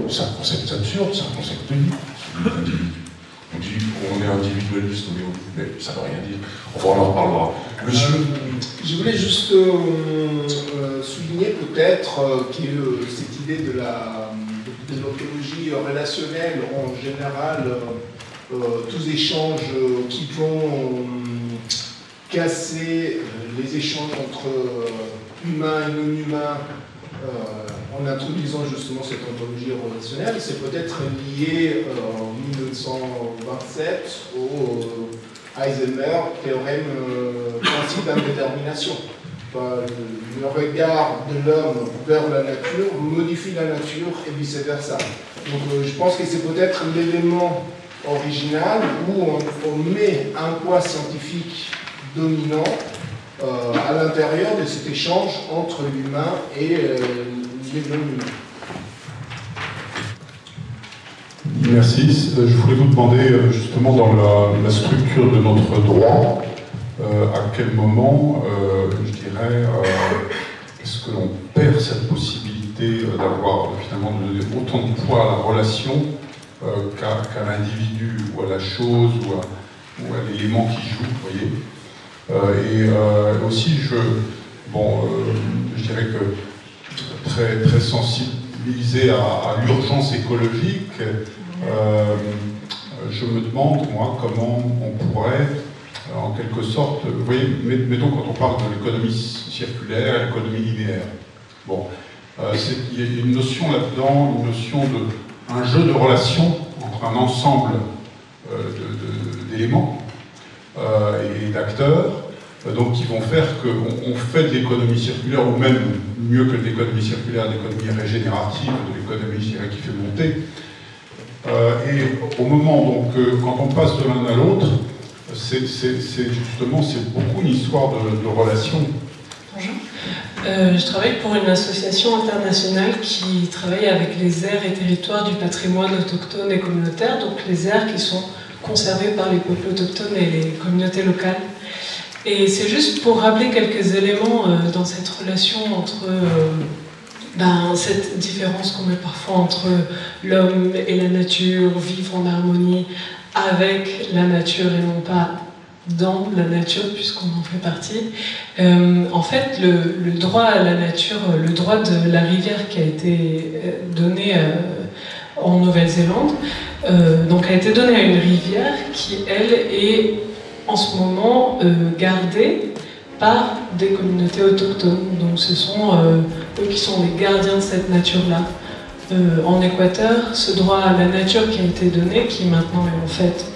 C'est un concept absurde, c'est un concept unique. On dit qu'on est individualiste, mais ça ne veut rien dire. Enfin, on en reparlera. Monsieur euh,
Je voulais juste euh, euh, souligner peut-être que cette idée de la de l'ontologie relationnelle, en général, tous échanges qui vont casser les échanges entre humains et non-humains en introduisant justement cette ontologie relationnelle, c'est peut-être lié euh, en 1927 au euh, Heisenberg théorème euh, principe d'indétermination. Le regard de l'homme vers la nature modifie la nature et vice-versa. Donc je pense que c'est peut-être l'élément original où on, met un poids scientifique dominant à l'intérieur de cet échange entre l'humain et
Merci. Euh, je voulais vous demander euh, justement dans la, structure de notre droit, euh, à quel moment, je dirais, est-ce que l'on perd cette possibilité d'avoir finalement donné autant de poids à la relation qu'à l'individu ou à la chose ou à, l'élément qui joue, vous voyez? et aussi, je, bon, je dirais que très, très sensibilisé à, l'urgence écologique, euh, je me demande, moi, comment on pourrait, euh, en quelque sorte, vous voyez, mettons quand on parle de l'économie circulaire, l'économie linéaire. Bon, euh, il y a une notion là-dedans, une notion de un jeu de relations entre un ensemble d'éléments et d'acteurs euh, donc qui vont faire qu'on fait de l'économie circulaire, ou même mieux que de l'économie circulaire, de l'économie régénérative, de l'économie qui fait monter, et au moment, donc, quand on passe de l'un à l'autre, c'est justement c'est beaucoup une histoire de, de relation.
Bonjour. Euh, je travaille pour une association internationale qui travaille avec les aires et territoires du patrimoine autochtone et communautaire, donc les aires qui sont conservées par les peuples autochtones et les communautés locales. Et c'est juste pour rappeler quelques éléments euh, dans cette relation entre euh, ben, cette différence qu'on met parfois entre l'homme et la nature, vivre en harmonie avec la nature et non pas dans la nature, puisqu'on en fait partie. Euh, en fait, le, droit à la nature, le droit de la rivière qui a été euh, donné euh, en Nouvelle-Zélande, donc a été donné à une rivière qui, elle, est en ce moment gardée par des communautés autochtones. Donc ce sont eux qui sont les gardiens de cette nature-là. En Équateur, ce droit à la nature qui a été donné, qui maintenant est en fait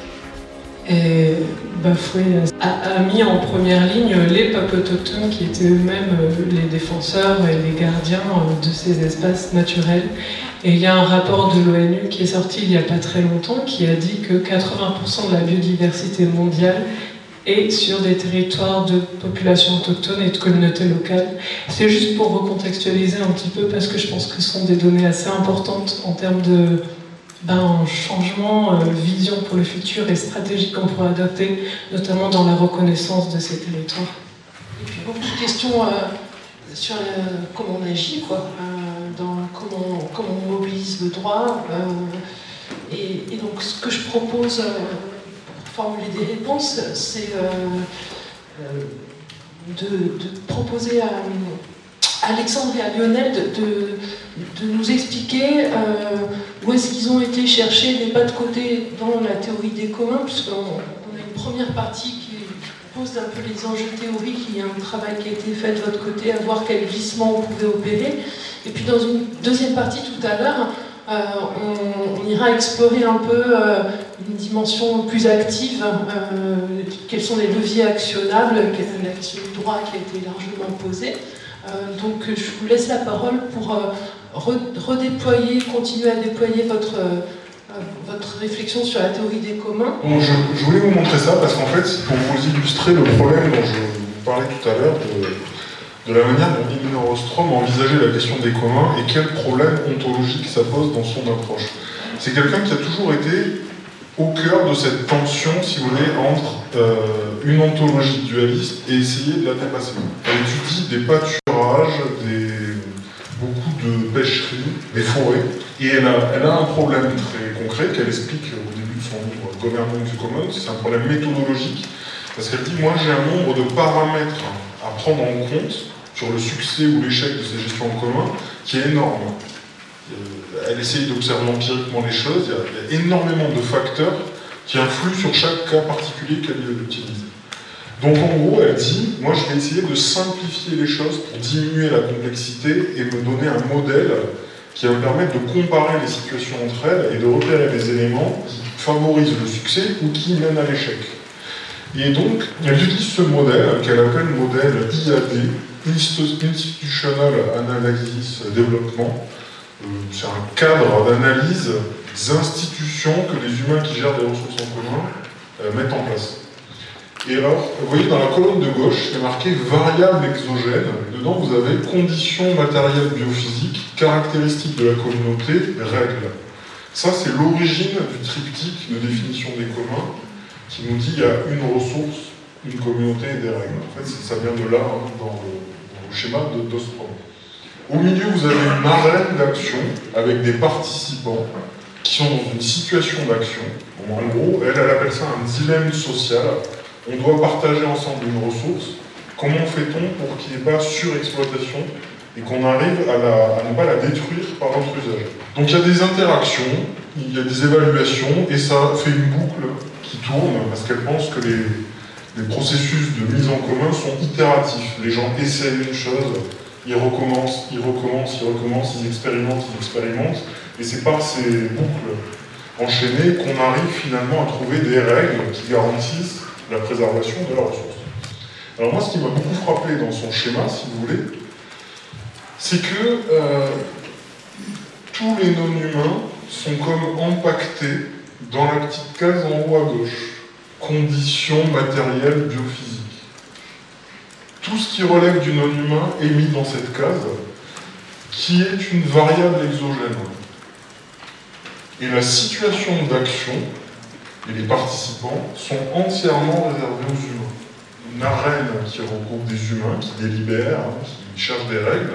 Bafoué a, mis en première ligne les peuples autochtones qui étaient eux-mêmes euh, les défenseurs et les gardiens euh, de ces espaces naturels. Et il y a un rapport de l'ONU qui est sorti il n'y a pas très longtemps qui a dit que 80% de la biodiversité mondiale est sur des territoires de populations autochtones et de communautés locales. C'est juste pour recontextualiser un petit peu parce que je pense que ce sont des données assez importantes en termes de ben, changement, euh, vision pour le futur et stratégie qu'on pourrait adopter, notamment dans la reconnaissance de ces territoires.
Et puis beaucoup de questions euh, sur comment on agit, quoi, euh, dans comment, comment, on mobilise le droit. Et, donc ce que je propose formuler des réponses, c'est de, de, proposer à Alexandre et à Lionel de, nous expliquer euh, où est-ce qu'ils ont été chercher les pas de côté dans la théorie des communs, puisqu'on on a une première partie qui pose un peu les enjeux théoriques, il y a un travail qui a été fait de votre côté, à voir quel glissement on pouvait opérer. Et puis dans une deuxième partie tout à l'heure, euh, on, ira explorer un peu euh, une dimension plus active, quels sont les leviers actionnables, la question du droit qui a été largement posée. Euh, donc je vous laisse la parole pour euh, redéployer, continuer à déployer votre, euh, votre réflexion sur la théorie des communs.
je, voulais vous montrer ça parce qu'en fait, pour vous illustrer le problème dont je vous parlais tout à l'heure de, la manière dont Elinor Ostrom envisageait la question des communs et quel problème ontologique ça pose dans son approche. C'est quelqu'un qui a toujours été au cœur de cette tension, si vous voulez, entre une ontologie dualiste et essayer de la dépasser. Elle étudie des pâturages, des, beaucoup de pêcheries, des forêts, et elle a, a un problème très concret qu'elle explique au début de son livre Governing the Commons, c'est un problème méthodologique, parce qu'elle dit, moi j'ai un nombre de paramètres à prendre en compte sur le succès ou l'échec de ces gestions en commun qui est énorme. Euh, elle essaye d'observer empiriquement les choses, il y, a, énormément de facteurs qui influent sur chaque cas particulier qu'elle utilise. Donc en gros, elle dit, moi je vais essayer de simplifier les choses pour diminuer la complexité et me donner un modèle qui va me permettre de comparer les situations entre elles et de repérer des éléments qui favorisent le succès ou qui mènent à l'échec. Et donc, elle utilise ce modèle qu'elle appelle modèle IAD, Institutional Analysis Development. Euh, c'est un cadre d'analyse des institutions que les humains qui gèrent des ressources en commun euh, mettent en place. Et alors, vous voyez dans la colonne de gauche, c'est marqué variable exogène. Dedans, vous avez conditions matérielles biophysiques, caractéristiques de la communauté, règles. Ça, c'est l'origine du triptyque de définition des communs qui nous dit qu'il y a une ressource, une communauté et des règles. En fait, ça vient de là, dans, le, schéma de Dostrom. Au milieu, vous avez une arène d'action avec des participants qui sont dans une situation d'action. en gros, elle, elle appelle ça un dilemme social on doit partager ensemble une ressource. Comment fait-on pour qu'il n'y ait pas surexploitation et qu'on arrive à, ne pas la détruire par notre usage Donc il y a des interactions, il y a des évaluations, et ça fait une boucle qui tourne, parce qu'elle pense que les, processus de mise en commun sont itératifs. Les gens essayent une chose, ils recommencent, ils recommencent, ils recommencent, ils expérimentent, ils expérimentent, et c'est par ces boucles enchaînées qu'on arrive finalement à trouver des règles qui garantissent la préservation de la ressource. Alors moi, ce qui m'a beaucoup frappé dans son schéma, si vous voulez, c'est que euh, tous les non-humains sont comme empaquetés dans la petite case en haut à gauche. Conditions matérielles biophysiques. Tout ce qui relève du non-humain est mis dans cette case, qui est une variable exogène. Et la situation d'action et les participants sont entièrement réservés aux humains. Une arène qui regroupe des humains, qui délibèrent, hein, qui cherchent des règles,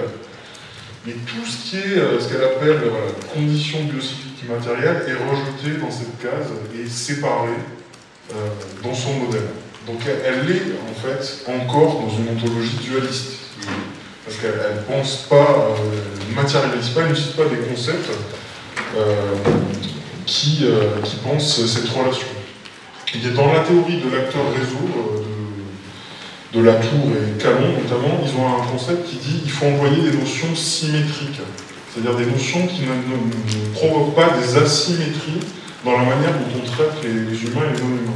mais tout ce qui est euh, ce qu'elle appelle voilà, conditions biophysiques matérielles est rejeté dans cette case et séparé euh, dans son modèle. Donc elle, est en fait encore dans une ontologie dualiste. Parce qu'elle ne pense pas, euh, matérialise pas, n'utilise pas des concepts euh, qui, euh, qui, pensent cette relation. Il a dans la théorie de l'acteur réseau, de, de, Latour et Calon notamment, ils ont un concept qui dit qu'il faut employer des notions symétriques, c'est-à-dire des notions qui ne, provoquent pas des asymétries dans la manière dont on traite les, humains et les non-humains.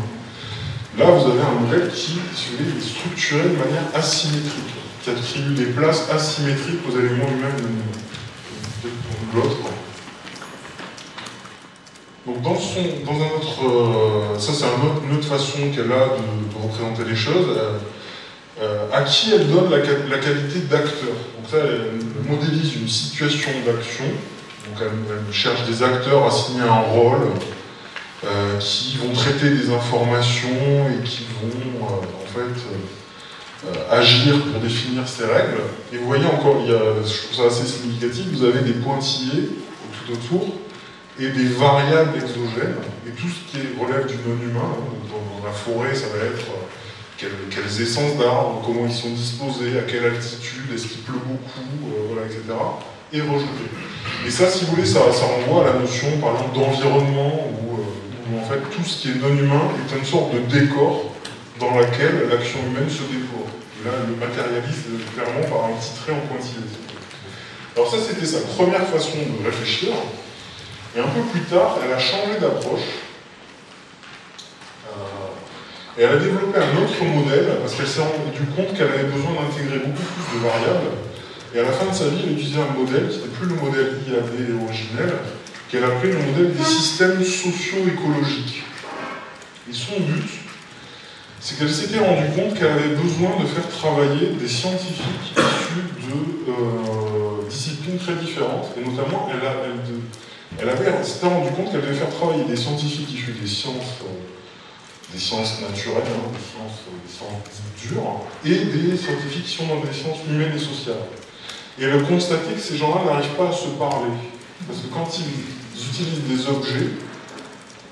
Là, vous avez un modèle qui, si vous voulez, est structuré de manière asymétrique, qui attribue des places asymétriques aux éléments humains de l'autre. Donc dans, un autre... Euh, ça c'est une autre façon qu'elle a de, représenter les choses. Euh, à qui elle donne la, qualité d'acteur? Donc ça, elle, modélise une situation d'action. Donc elle, cherche des acteurs assignés à un rôle, euh, qui vont traiter des informations et qui vont euh, en fait euh, agir pour définir ces règles. Et vous voyez encore, il y a, je trouve ça assez significatif, vous avez des pointillés tout autour et des variables exogènes, et tout ce qui relève du non-humain, hein, dans, dans, la forêt, ça va être quelles, essences d'arbres, comment ils sont disposés, à quelle altitude, est-ce qu'il pleut beaucoup, euh, voilà, etc., est rejeté. Et ça, si vous voulez, ça, renvoie à la notion, par exemple, d'environnement, où, où, en fait tout ce qui est non-humain est une sorte de décor dans laquelle l'action humaine se déploie. Et là, le matérialise clairement par un petit trait en pointillé. Alors ça, c'était sa première façon de réfléchir. Et un peu plus tard, elle a changé d'approche. Euh, et elle a développé un autre modèle parce qu'elle s'est rendue compte qu'elle avait besoin d'intégrer beaucoup plus de variables. Et à la fin de sa vie, elle utilisait un modèle qui n'était plus le modèle IAD originel, qu'elle appelait le modèle des systèmes socio-écologiques. Et son but, c'est qu'elle s'était rendue compte qu'elle avait besoin de faire travailler des scientifiques issus de euh, disciplines très différentes, et notamment, elle, a, elle, elle avait s'était rendu compte qu'elle devait faire travailler des scientifiques issus des sciences, euh, des sciences naturelles, hein, des, sciences, euh, des dures, et des scientifiques qui sont dans des sciences humaines et sociales. Et elle a constaté que ces gens-là n'arrivent pas à se parler. Parce que quand ils utilisent des objets,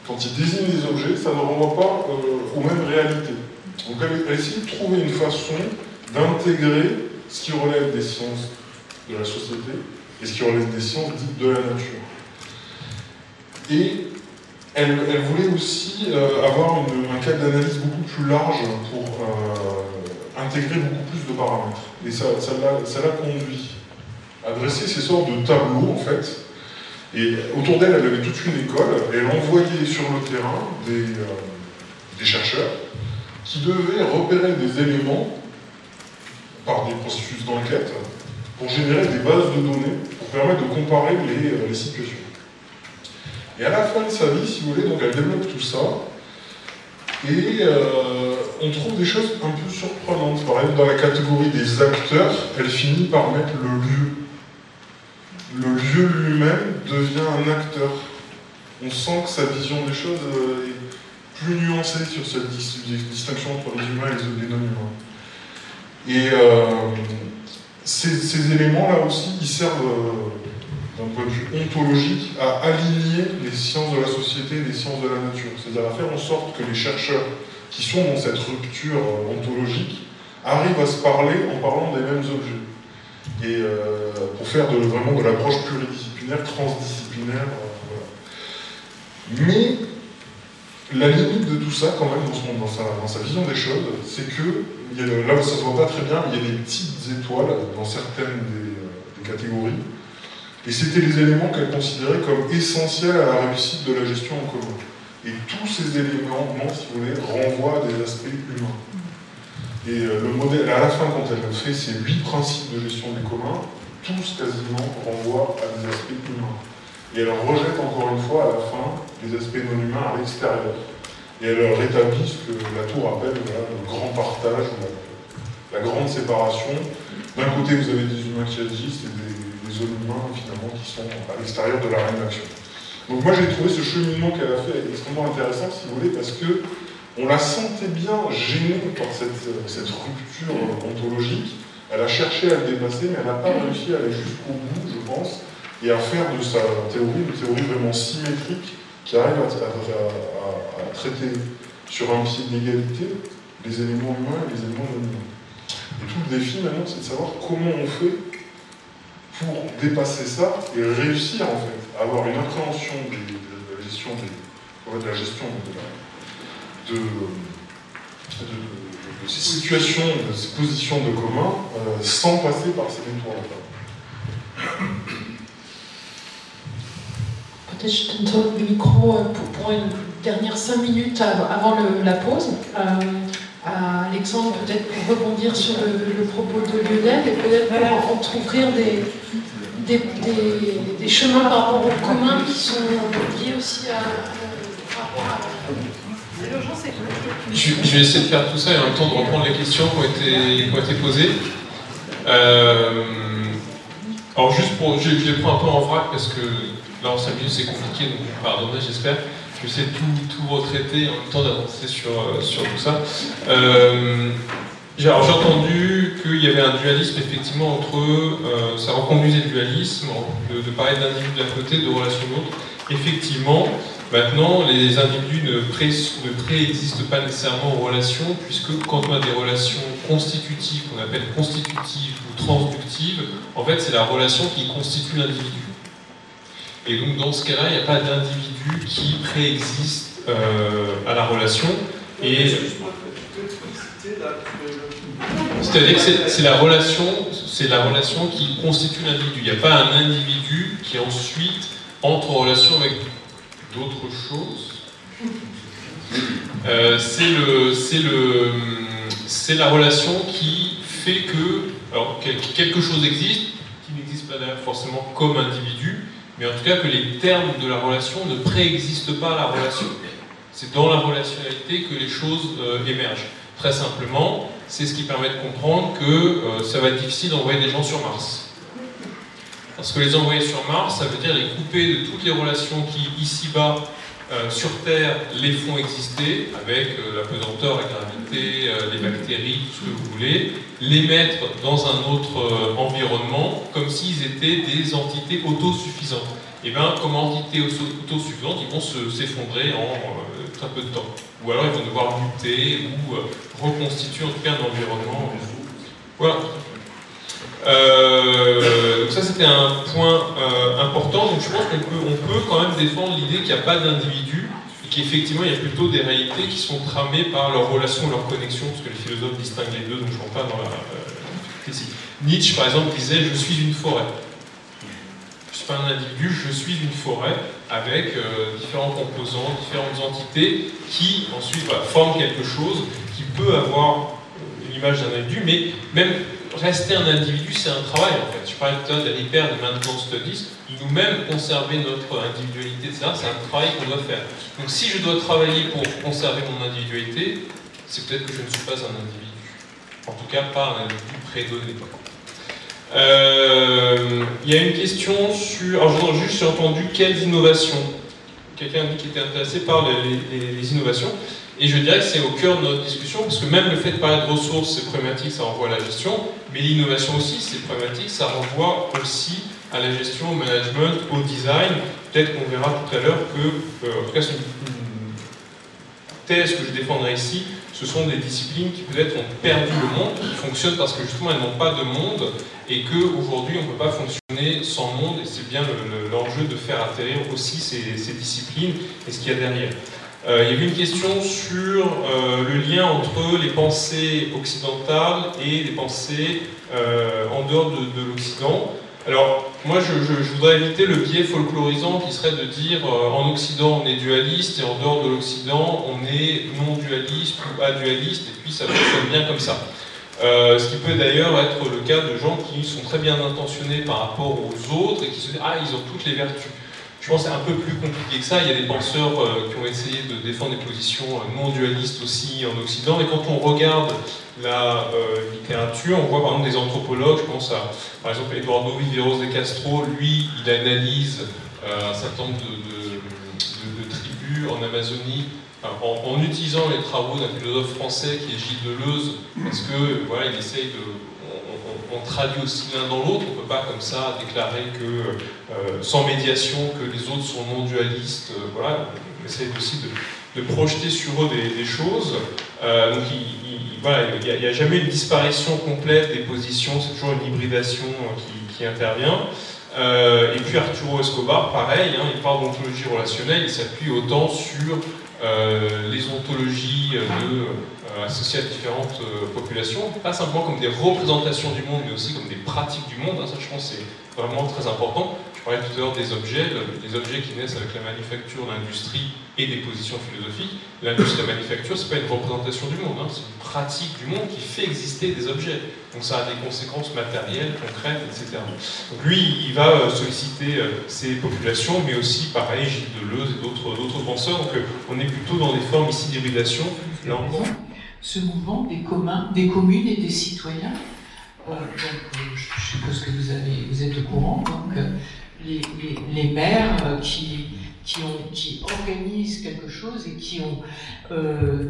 quand ils désignent des objets, ça ne renvoie pas euh, aux mêmes réalités. Donc elle, elle essaie de trouver une façon d'intégrer ce qui relève des sciences de la société et ce qui relève des sciences dites de la nature. Et elle, voulait aussi euh, avoir un cadre d'analyse beaucoup plus large pour euh, intégrer beaucoup plus de paramètres. Et ça, ça l'a conduit à dresser ces sortes de tableaux, en fait. Et autour d'elle, elle avait toute une école, et elle envoyait sur le terrain des, euh, des chercheurs qui devaient repérer des éléments par des processus d'enquête pour générer des bases de données pour permettre de comparer les situations. Et à la fin de sa vie, si vous voulez, donc elle développe tout ça. Et euh, on trouve des choses un peu surprenantes. Par exemple, dans la catégorie des acteurs, elle finit par mettre le lieu. Le lieu lui-même devient un acteur. On sent que sa vision des choses euh, est plus nuancée sur cette distinction entre les humains et les non-humains. Et euh, ces, ces éléments-là aussi, ils servent d'un point de vue ontologique, à aligner les sciences de la société et les sciences de la nature. C'est-à-dire à faire en sorte que les chercheurs qui sont dans cette rupture ontologique arrivent à se parler en parlant des mêmes objets. Et euh, pour faire vraiment de l'approche pluridisciplinaire, transdisciplinaire. Euh. Mais la limite de tout ça, quand même, dans, sa, vision des choses, c'est que, là ça se voit pas très bien, il y a des petites étoiles dans certaines euh, des catégories et c'était les éléments qu'elle considérait comme essentiels à la réussite de la gestion en commun. Et tous ces éléments, si vous voulez, renvoient à des aspects humains. Et euh, le modèle, à la fin, quand elle fait ces huit principes de gestion des communs, tous quasiment renvoient à des aspects humains. et elle rejette encore une fois à la fin les aspects non humains à l'extérieur. Et elle rétablit ce que la tour appelle le grand partage, la, grande séparation. D'un côté, vous avez des humains qui agissent et des, humains finalement qui sont à l'extérieur de la réaction. Donc moi j'ai trouvé ce cheminement qu'elle a fait extrêmement intéressant, si vous voulez, parce que on la sentait bien gênée par cette, cette rupture ontologique. Elle a cherché à le dépasser, mais elle n'a pas réussi à aller jusqu'au bout, je pense, et à faire de sa théorie une théorie vraiment symétrique qui arrive à, traiter sur un pied d'égalité les éléments humains et les éléments non humains. Et tout le défi maintenant, c'est de savoir comment on fait pour dépasser ça et réussir en fait à avoir une appréhension de, la gestion de la gestion de, ces situations, de ces positions de commun, euh, sans passer par ces détours-là.
Peut-être je donne le micro euh, pour, une dernière cinq minutes avant la pause. Euh, à Alexandre, peut-être pour rebondir sur le, propos de Lionel et peut-être pour entreouvrir des, des, des, chemins par rapport aux communs qui sont liés aussi à,
je, je, vais essayer de faire tout ça et en même temps de reprendre les questions qui ont été, qui ont été posées. Euh, alors juste pour, je, je, les prends un peu en vrac parce que là en 5 minutes c'est compliqué, donc pardonnez j'espère. Je de tout, tout retraiter en même temps d'avancer sur, euh, sur tout ça. Euh, j'ai entendu qu'il y avait un dualisme effectivement entre euh, ça reconduisait le dualisme, de, parler d'individus d'un côté, de relations de l'autre. Effectivement, maintenant les individus ne, pré, ne préexistent pas nécessairement en relations, puisque quand on a des relations constitutives, qu'on appelle constitutives ou transductives, en fait c'est la relation qui constitue l'individu. Et donc dans ce cas-là, il n'y a pas d'individu qui préexiste euh, à la relation. Et c'est-à-dire que c'est la relation, c'est la relation qui constitue l'individu. Il n'y a pas un individu qui ensuite entre en relation avec d'autres choses. Euh, c'est le, c'est le, c'est la relation qui fait que, alors quelque chose existe, qui n'existe pas forcément comme individu, mais en tout cas que les termes de la relation ne préexistent pas à la relation. C'est dans la relationnalité que les choses euh, émergent. Très simplement, c'est ce qui permet de comprendre que euh, ça va être difficile d'envoyer des gens sur Mars. Parce que les envoyer sur Mars, ça veut dire les couper de toutes les relations qui, ici-bas, euh, sur Terre, les font exister, avec la pesanteur, la gravité, les bactéries, tout ce que vous voulez, les mettre dans un autre environnement, comme s'ils étaient des entités autosuffisantes. Et eh bien, comme entités autosuffisantes, ils vont s'effondrer en très peu de temps. Ou alors ils vont devoir muter ou euh, reconstituer en tout cas un environnement. Voilà. Euh, donc ça c'était un point euh, important. Donc je pense qu'on peut, quand même défendre l'idée qu'il n'y a pas d'individu et qu'effectivement il y a plutôt des réalités qui sont tramées par leur relation, leur connexion, parce que les philosophes distinguent les deux, donc je ne rentre pas dans la. Nietzsche par exemple disait je suis une forêt suis pas un individu, je suis une forêt avec euh, différents composants, différentes entités qui ensuite forment quelque chose qui peut avoir l'image d'un individu, mais même rester un individu, c'est un travail en fait. Je parlais tout à l'heure d'Harry de Maintenance Studies, nous-mêmes conserver notre individualité, c'est un travail qu'on doit faire. Donc si je dois travailler pour conserver mon individualité, c'est peut-être que je ne suis pas un individu. En tout cas, pas un individu prédonné. Euh, il y a une question sur. Alors, juste, entendu quelles innovations Quelqu'un qu'il était intéressé par les, innovations. Et je dirais que c'est au cœur de notre discussion, parce que même le fait de parler de ressources, c'est problématique, ça renvoie à la gestion, mais l'innovation aussi, c'est problématique, ça renvoie aussi à la gestion, au management, au design. Peut-être qu'on verra tout à l'heure que, euh, en tout cas, c'est une, thèse que je défendrai ici, ce sont des disciplines qui peut-être ont perdu le monde, qui fonctionnent parce que justement elles n'ont pas de monde et qu'aujourd'hui on ne peut pas fonctionner sans monde et c'est bien l'enjeu de faire atterrir aussi ces, disciplines et ce qu'il y a derrière. Euh, il y avait une question sur euh, le lien entre les pensées occidentales et les pensées euh, en dehors de, de l'Occident. Alors, moi, je, voudrais éviter le biais folklorisant qui serait de dire en Occident on est dualiste et en dehors de l'Occident on est non dualiste ou adualiste et puis ça fonctionne bien comme ça. Ce qui peut d'ailleurs être le cas de gens qui sont très bien intentionnés par rapport aux autres et qui se disent ah ils ont toutes les vertus. Je pense que c'est un peu plus compliqué que ça. Il y a des penseurs qui ont essayé de défendre des positions non dualistes aussi en Occident. Mais quand on regarde la littérature, on voit par exemple des anthropologues, je pense à par exemple Eduardo Viveros de Castro, lui, il analyse un certain nombre de, tribus en Amazonie en, utilisant les travaux d'un philosophe français qui est Gilles Deleuze, parce que voilà, il essaye de. On, traduit aussi l'un dans l'autre, on ne peut pas comme ça déclarer que euh, sans médiation que les autres sont non dualistes. Euh, voilà, on essaye aussi de, projeter sur eux des, choses. Euh, donc il, voilà, n'y a, jamais une disparition complète des positions, c'est toujours une hybridation qui, intervient. et puis Arturo Escobar, pareil, hein, il parle d'ontologie relationnelle, il s'appuie autant sur les ontologies de, euh, associées à différentes euh, populations, pas simplement comme des représentations du monde, mais aussi comme des pratiques du monde. Hein, ça, je pense, c'est vraiment très important. Je parlais tout à l'heure des objets, les objets qui naissent avec la manufacture, l'industrie et des positions philosophiques. L'industrie, la manufacture, c'est pas une représentation du monde, hein, c'est une pratique du monde qui fait exister des objets. Donc ça a des conséquences matérielles, concrètes, etc. Donc lui, il va euh, solliciter ces populations, mais aussi, pareil, Gilles Deleuze et d'autres penseurs. Donc on est plutôt dans des formes ici d'hybridation.
Là encore. Ce mouvement des communs, des communes et des citoyens, donc, je suppose que vous, êtes au courant, donc les, maires euh, qui, organisent quelque chose et qui, euh,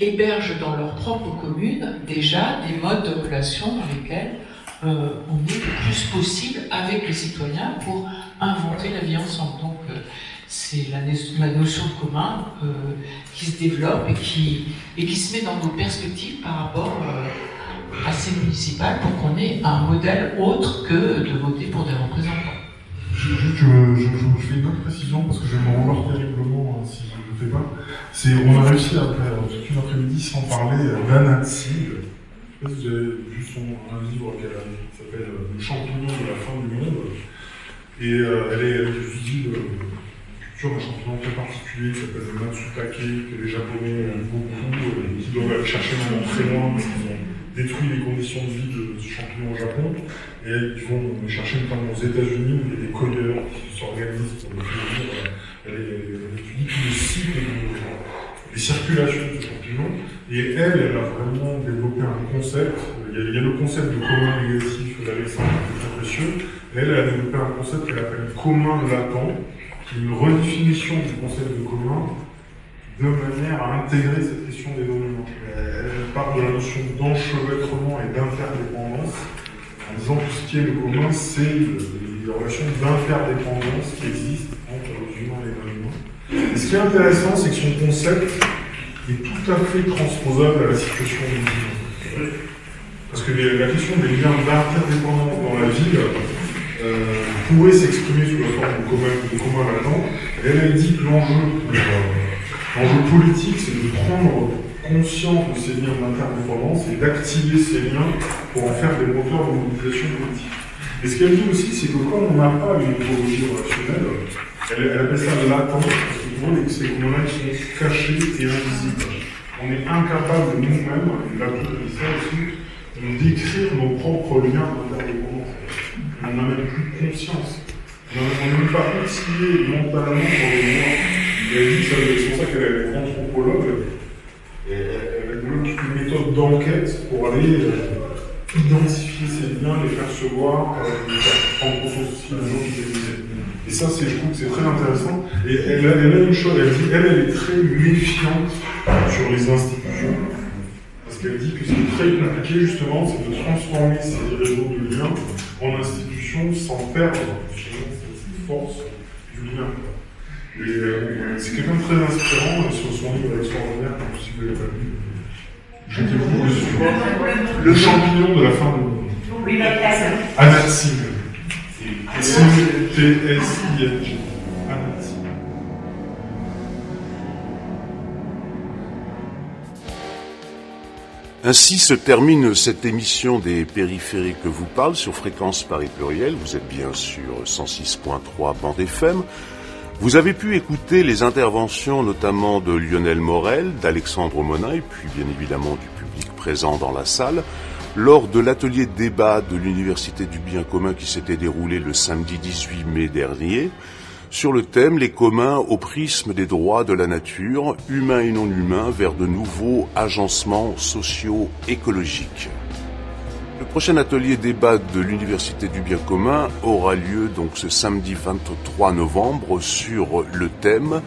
hébergent dans leur propre commune déjà des modes de relation dans lesquels euh, on est le plus possible avec les citoyens pour inventer la vie ensemble. C'est la, notion de commun qui se développe et qui, et qui se met dans nos perspectives par rapport à ces municipales pour qu'on ait un modèle autre que de voter pour des représentants.
Je, je, fais une autre précision parce que je vais me revoir terriblement hein, si je ne le fais pas. C'est, on a réussi faire toute une après-midi sans parler d'Anna Sid. Je sais pas si vous avez vu son, un livre qui s'appelle Le champignon de la fin du monde. Et euh, elle est, elle est culture d'un champignon très particulier qui s'appelle le Matsutake, que les Japonais aiment beaucoup et qui doivent aller chercher maintenant très loin parce qu'ils ont détruit les conditions de vie de ce champignon au Japon, et ils vont chercher notamment aux États-Unis où il y a des cueilleurs qui s'organisent pour le cueillir. Elle étudie tous les cycles des circulations de ce champignon, et elle, elle a vraiment développé un concept. Il y a, le concept de commun négatif d'Alexandre qui est très précieux. Elle, elle a développé un concept qu'elle appelle commun latent, une redéfinition du concept de commun de manière à intégrer cette question des dominants. Elle parle de la notion d'enchevêtrement et d'interdépendance, en disant que ce qui est le commun, c'est les relations d'interdépendance qui existent entre les humains et les non-humains. Et ce qui est intéressant, c'est que son concept est tout à fait transposable à la situation des humains. Parce que la question des liens d'interdépendance dans la ville euh, pourrait s'exprimer sous la forme de commun, de. Elle, a dit que l'enjeu L'enjeu politique, c'est de prendre conscience de ces liens d'interdépendance et d'activer ces liens pour en faire des moteurs de mobilisation politique. Et ce qu'elle dit aussi, c'est que quand on n'a pas une écologie relationnelle, elle, appelle ça latent, parce que pour ces communs sont cachés et invisibles. On est incapable nous-mêmes, et là tout ça aussi, de décrire nos propres liens d'interdépendance. On n'en même plus conscience. On n'est même pas outillé mentalement pour les voir c'est pour ça qu'elle est anthropologue. Elle développe une méthode d'enquête pour aller euh, identifier ces liens, les percevoir, les faire prendre conscience aussi des gens qui les Et ça, je trouve que c'est très intéressant. Et elle, elle, a une chose, elle dit, elle, elle est très méfiante sur les institutions. Parce qu'elle dit que c'est très compliqué, justement, c'est de transformer ces réseaux de liens en institutions sans perdre cette force du lien. Et euh, c'est quelqu'un de très inspirant sur son livre extraordinaire, si vous ne l'avez pas lu. Jetez-vous dessus. Le champignon de la fin du monde. Anaxime. T-S-I-N-G.
Ainsi se termine cette émission des périphériques que vous parle sur Fréquence Paris Pluriel. Vous êtes bien sûr 106.3 bande FM. Vous avez pu écouter les interventions notamment de Lionel Morel, d'Alexandre Monin puis bien évidemment du public présent dans la salle lors de l'atelier débat de l'Université du bien commun qui s'était déroulé le samedi 18 mai dernier sur le thème Les communs au prisme des droits de la nature, humains et non humains, vers de nouveaux agencements sociaux écologiques. Le prochain atelier débat de l'Université du bien commun aura lieu donc ce samedi 23 novembre sur le thème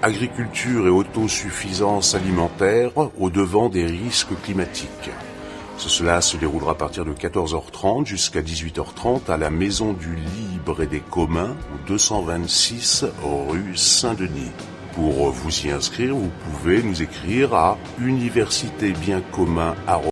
Agriculture et autosuffisance alimentaire au devant des risques climatiques. Cela se déroulera à partir de 14h30 jusqu'à 18h30 à la Maison du Libre et des Communs, au 226 rue Saint-Denis. Pour vous y inscrire, vous pouvez nous écrire à universitébienCommun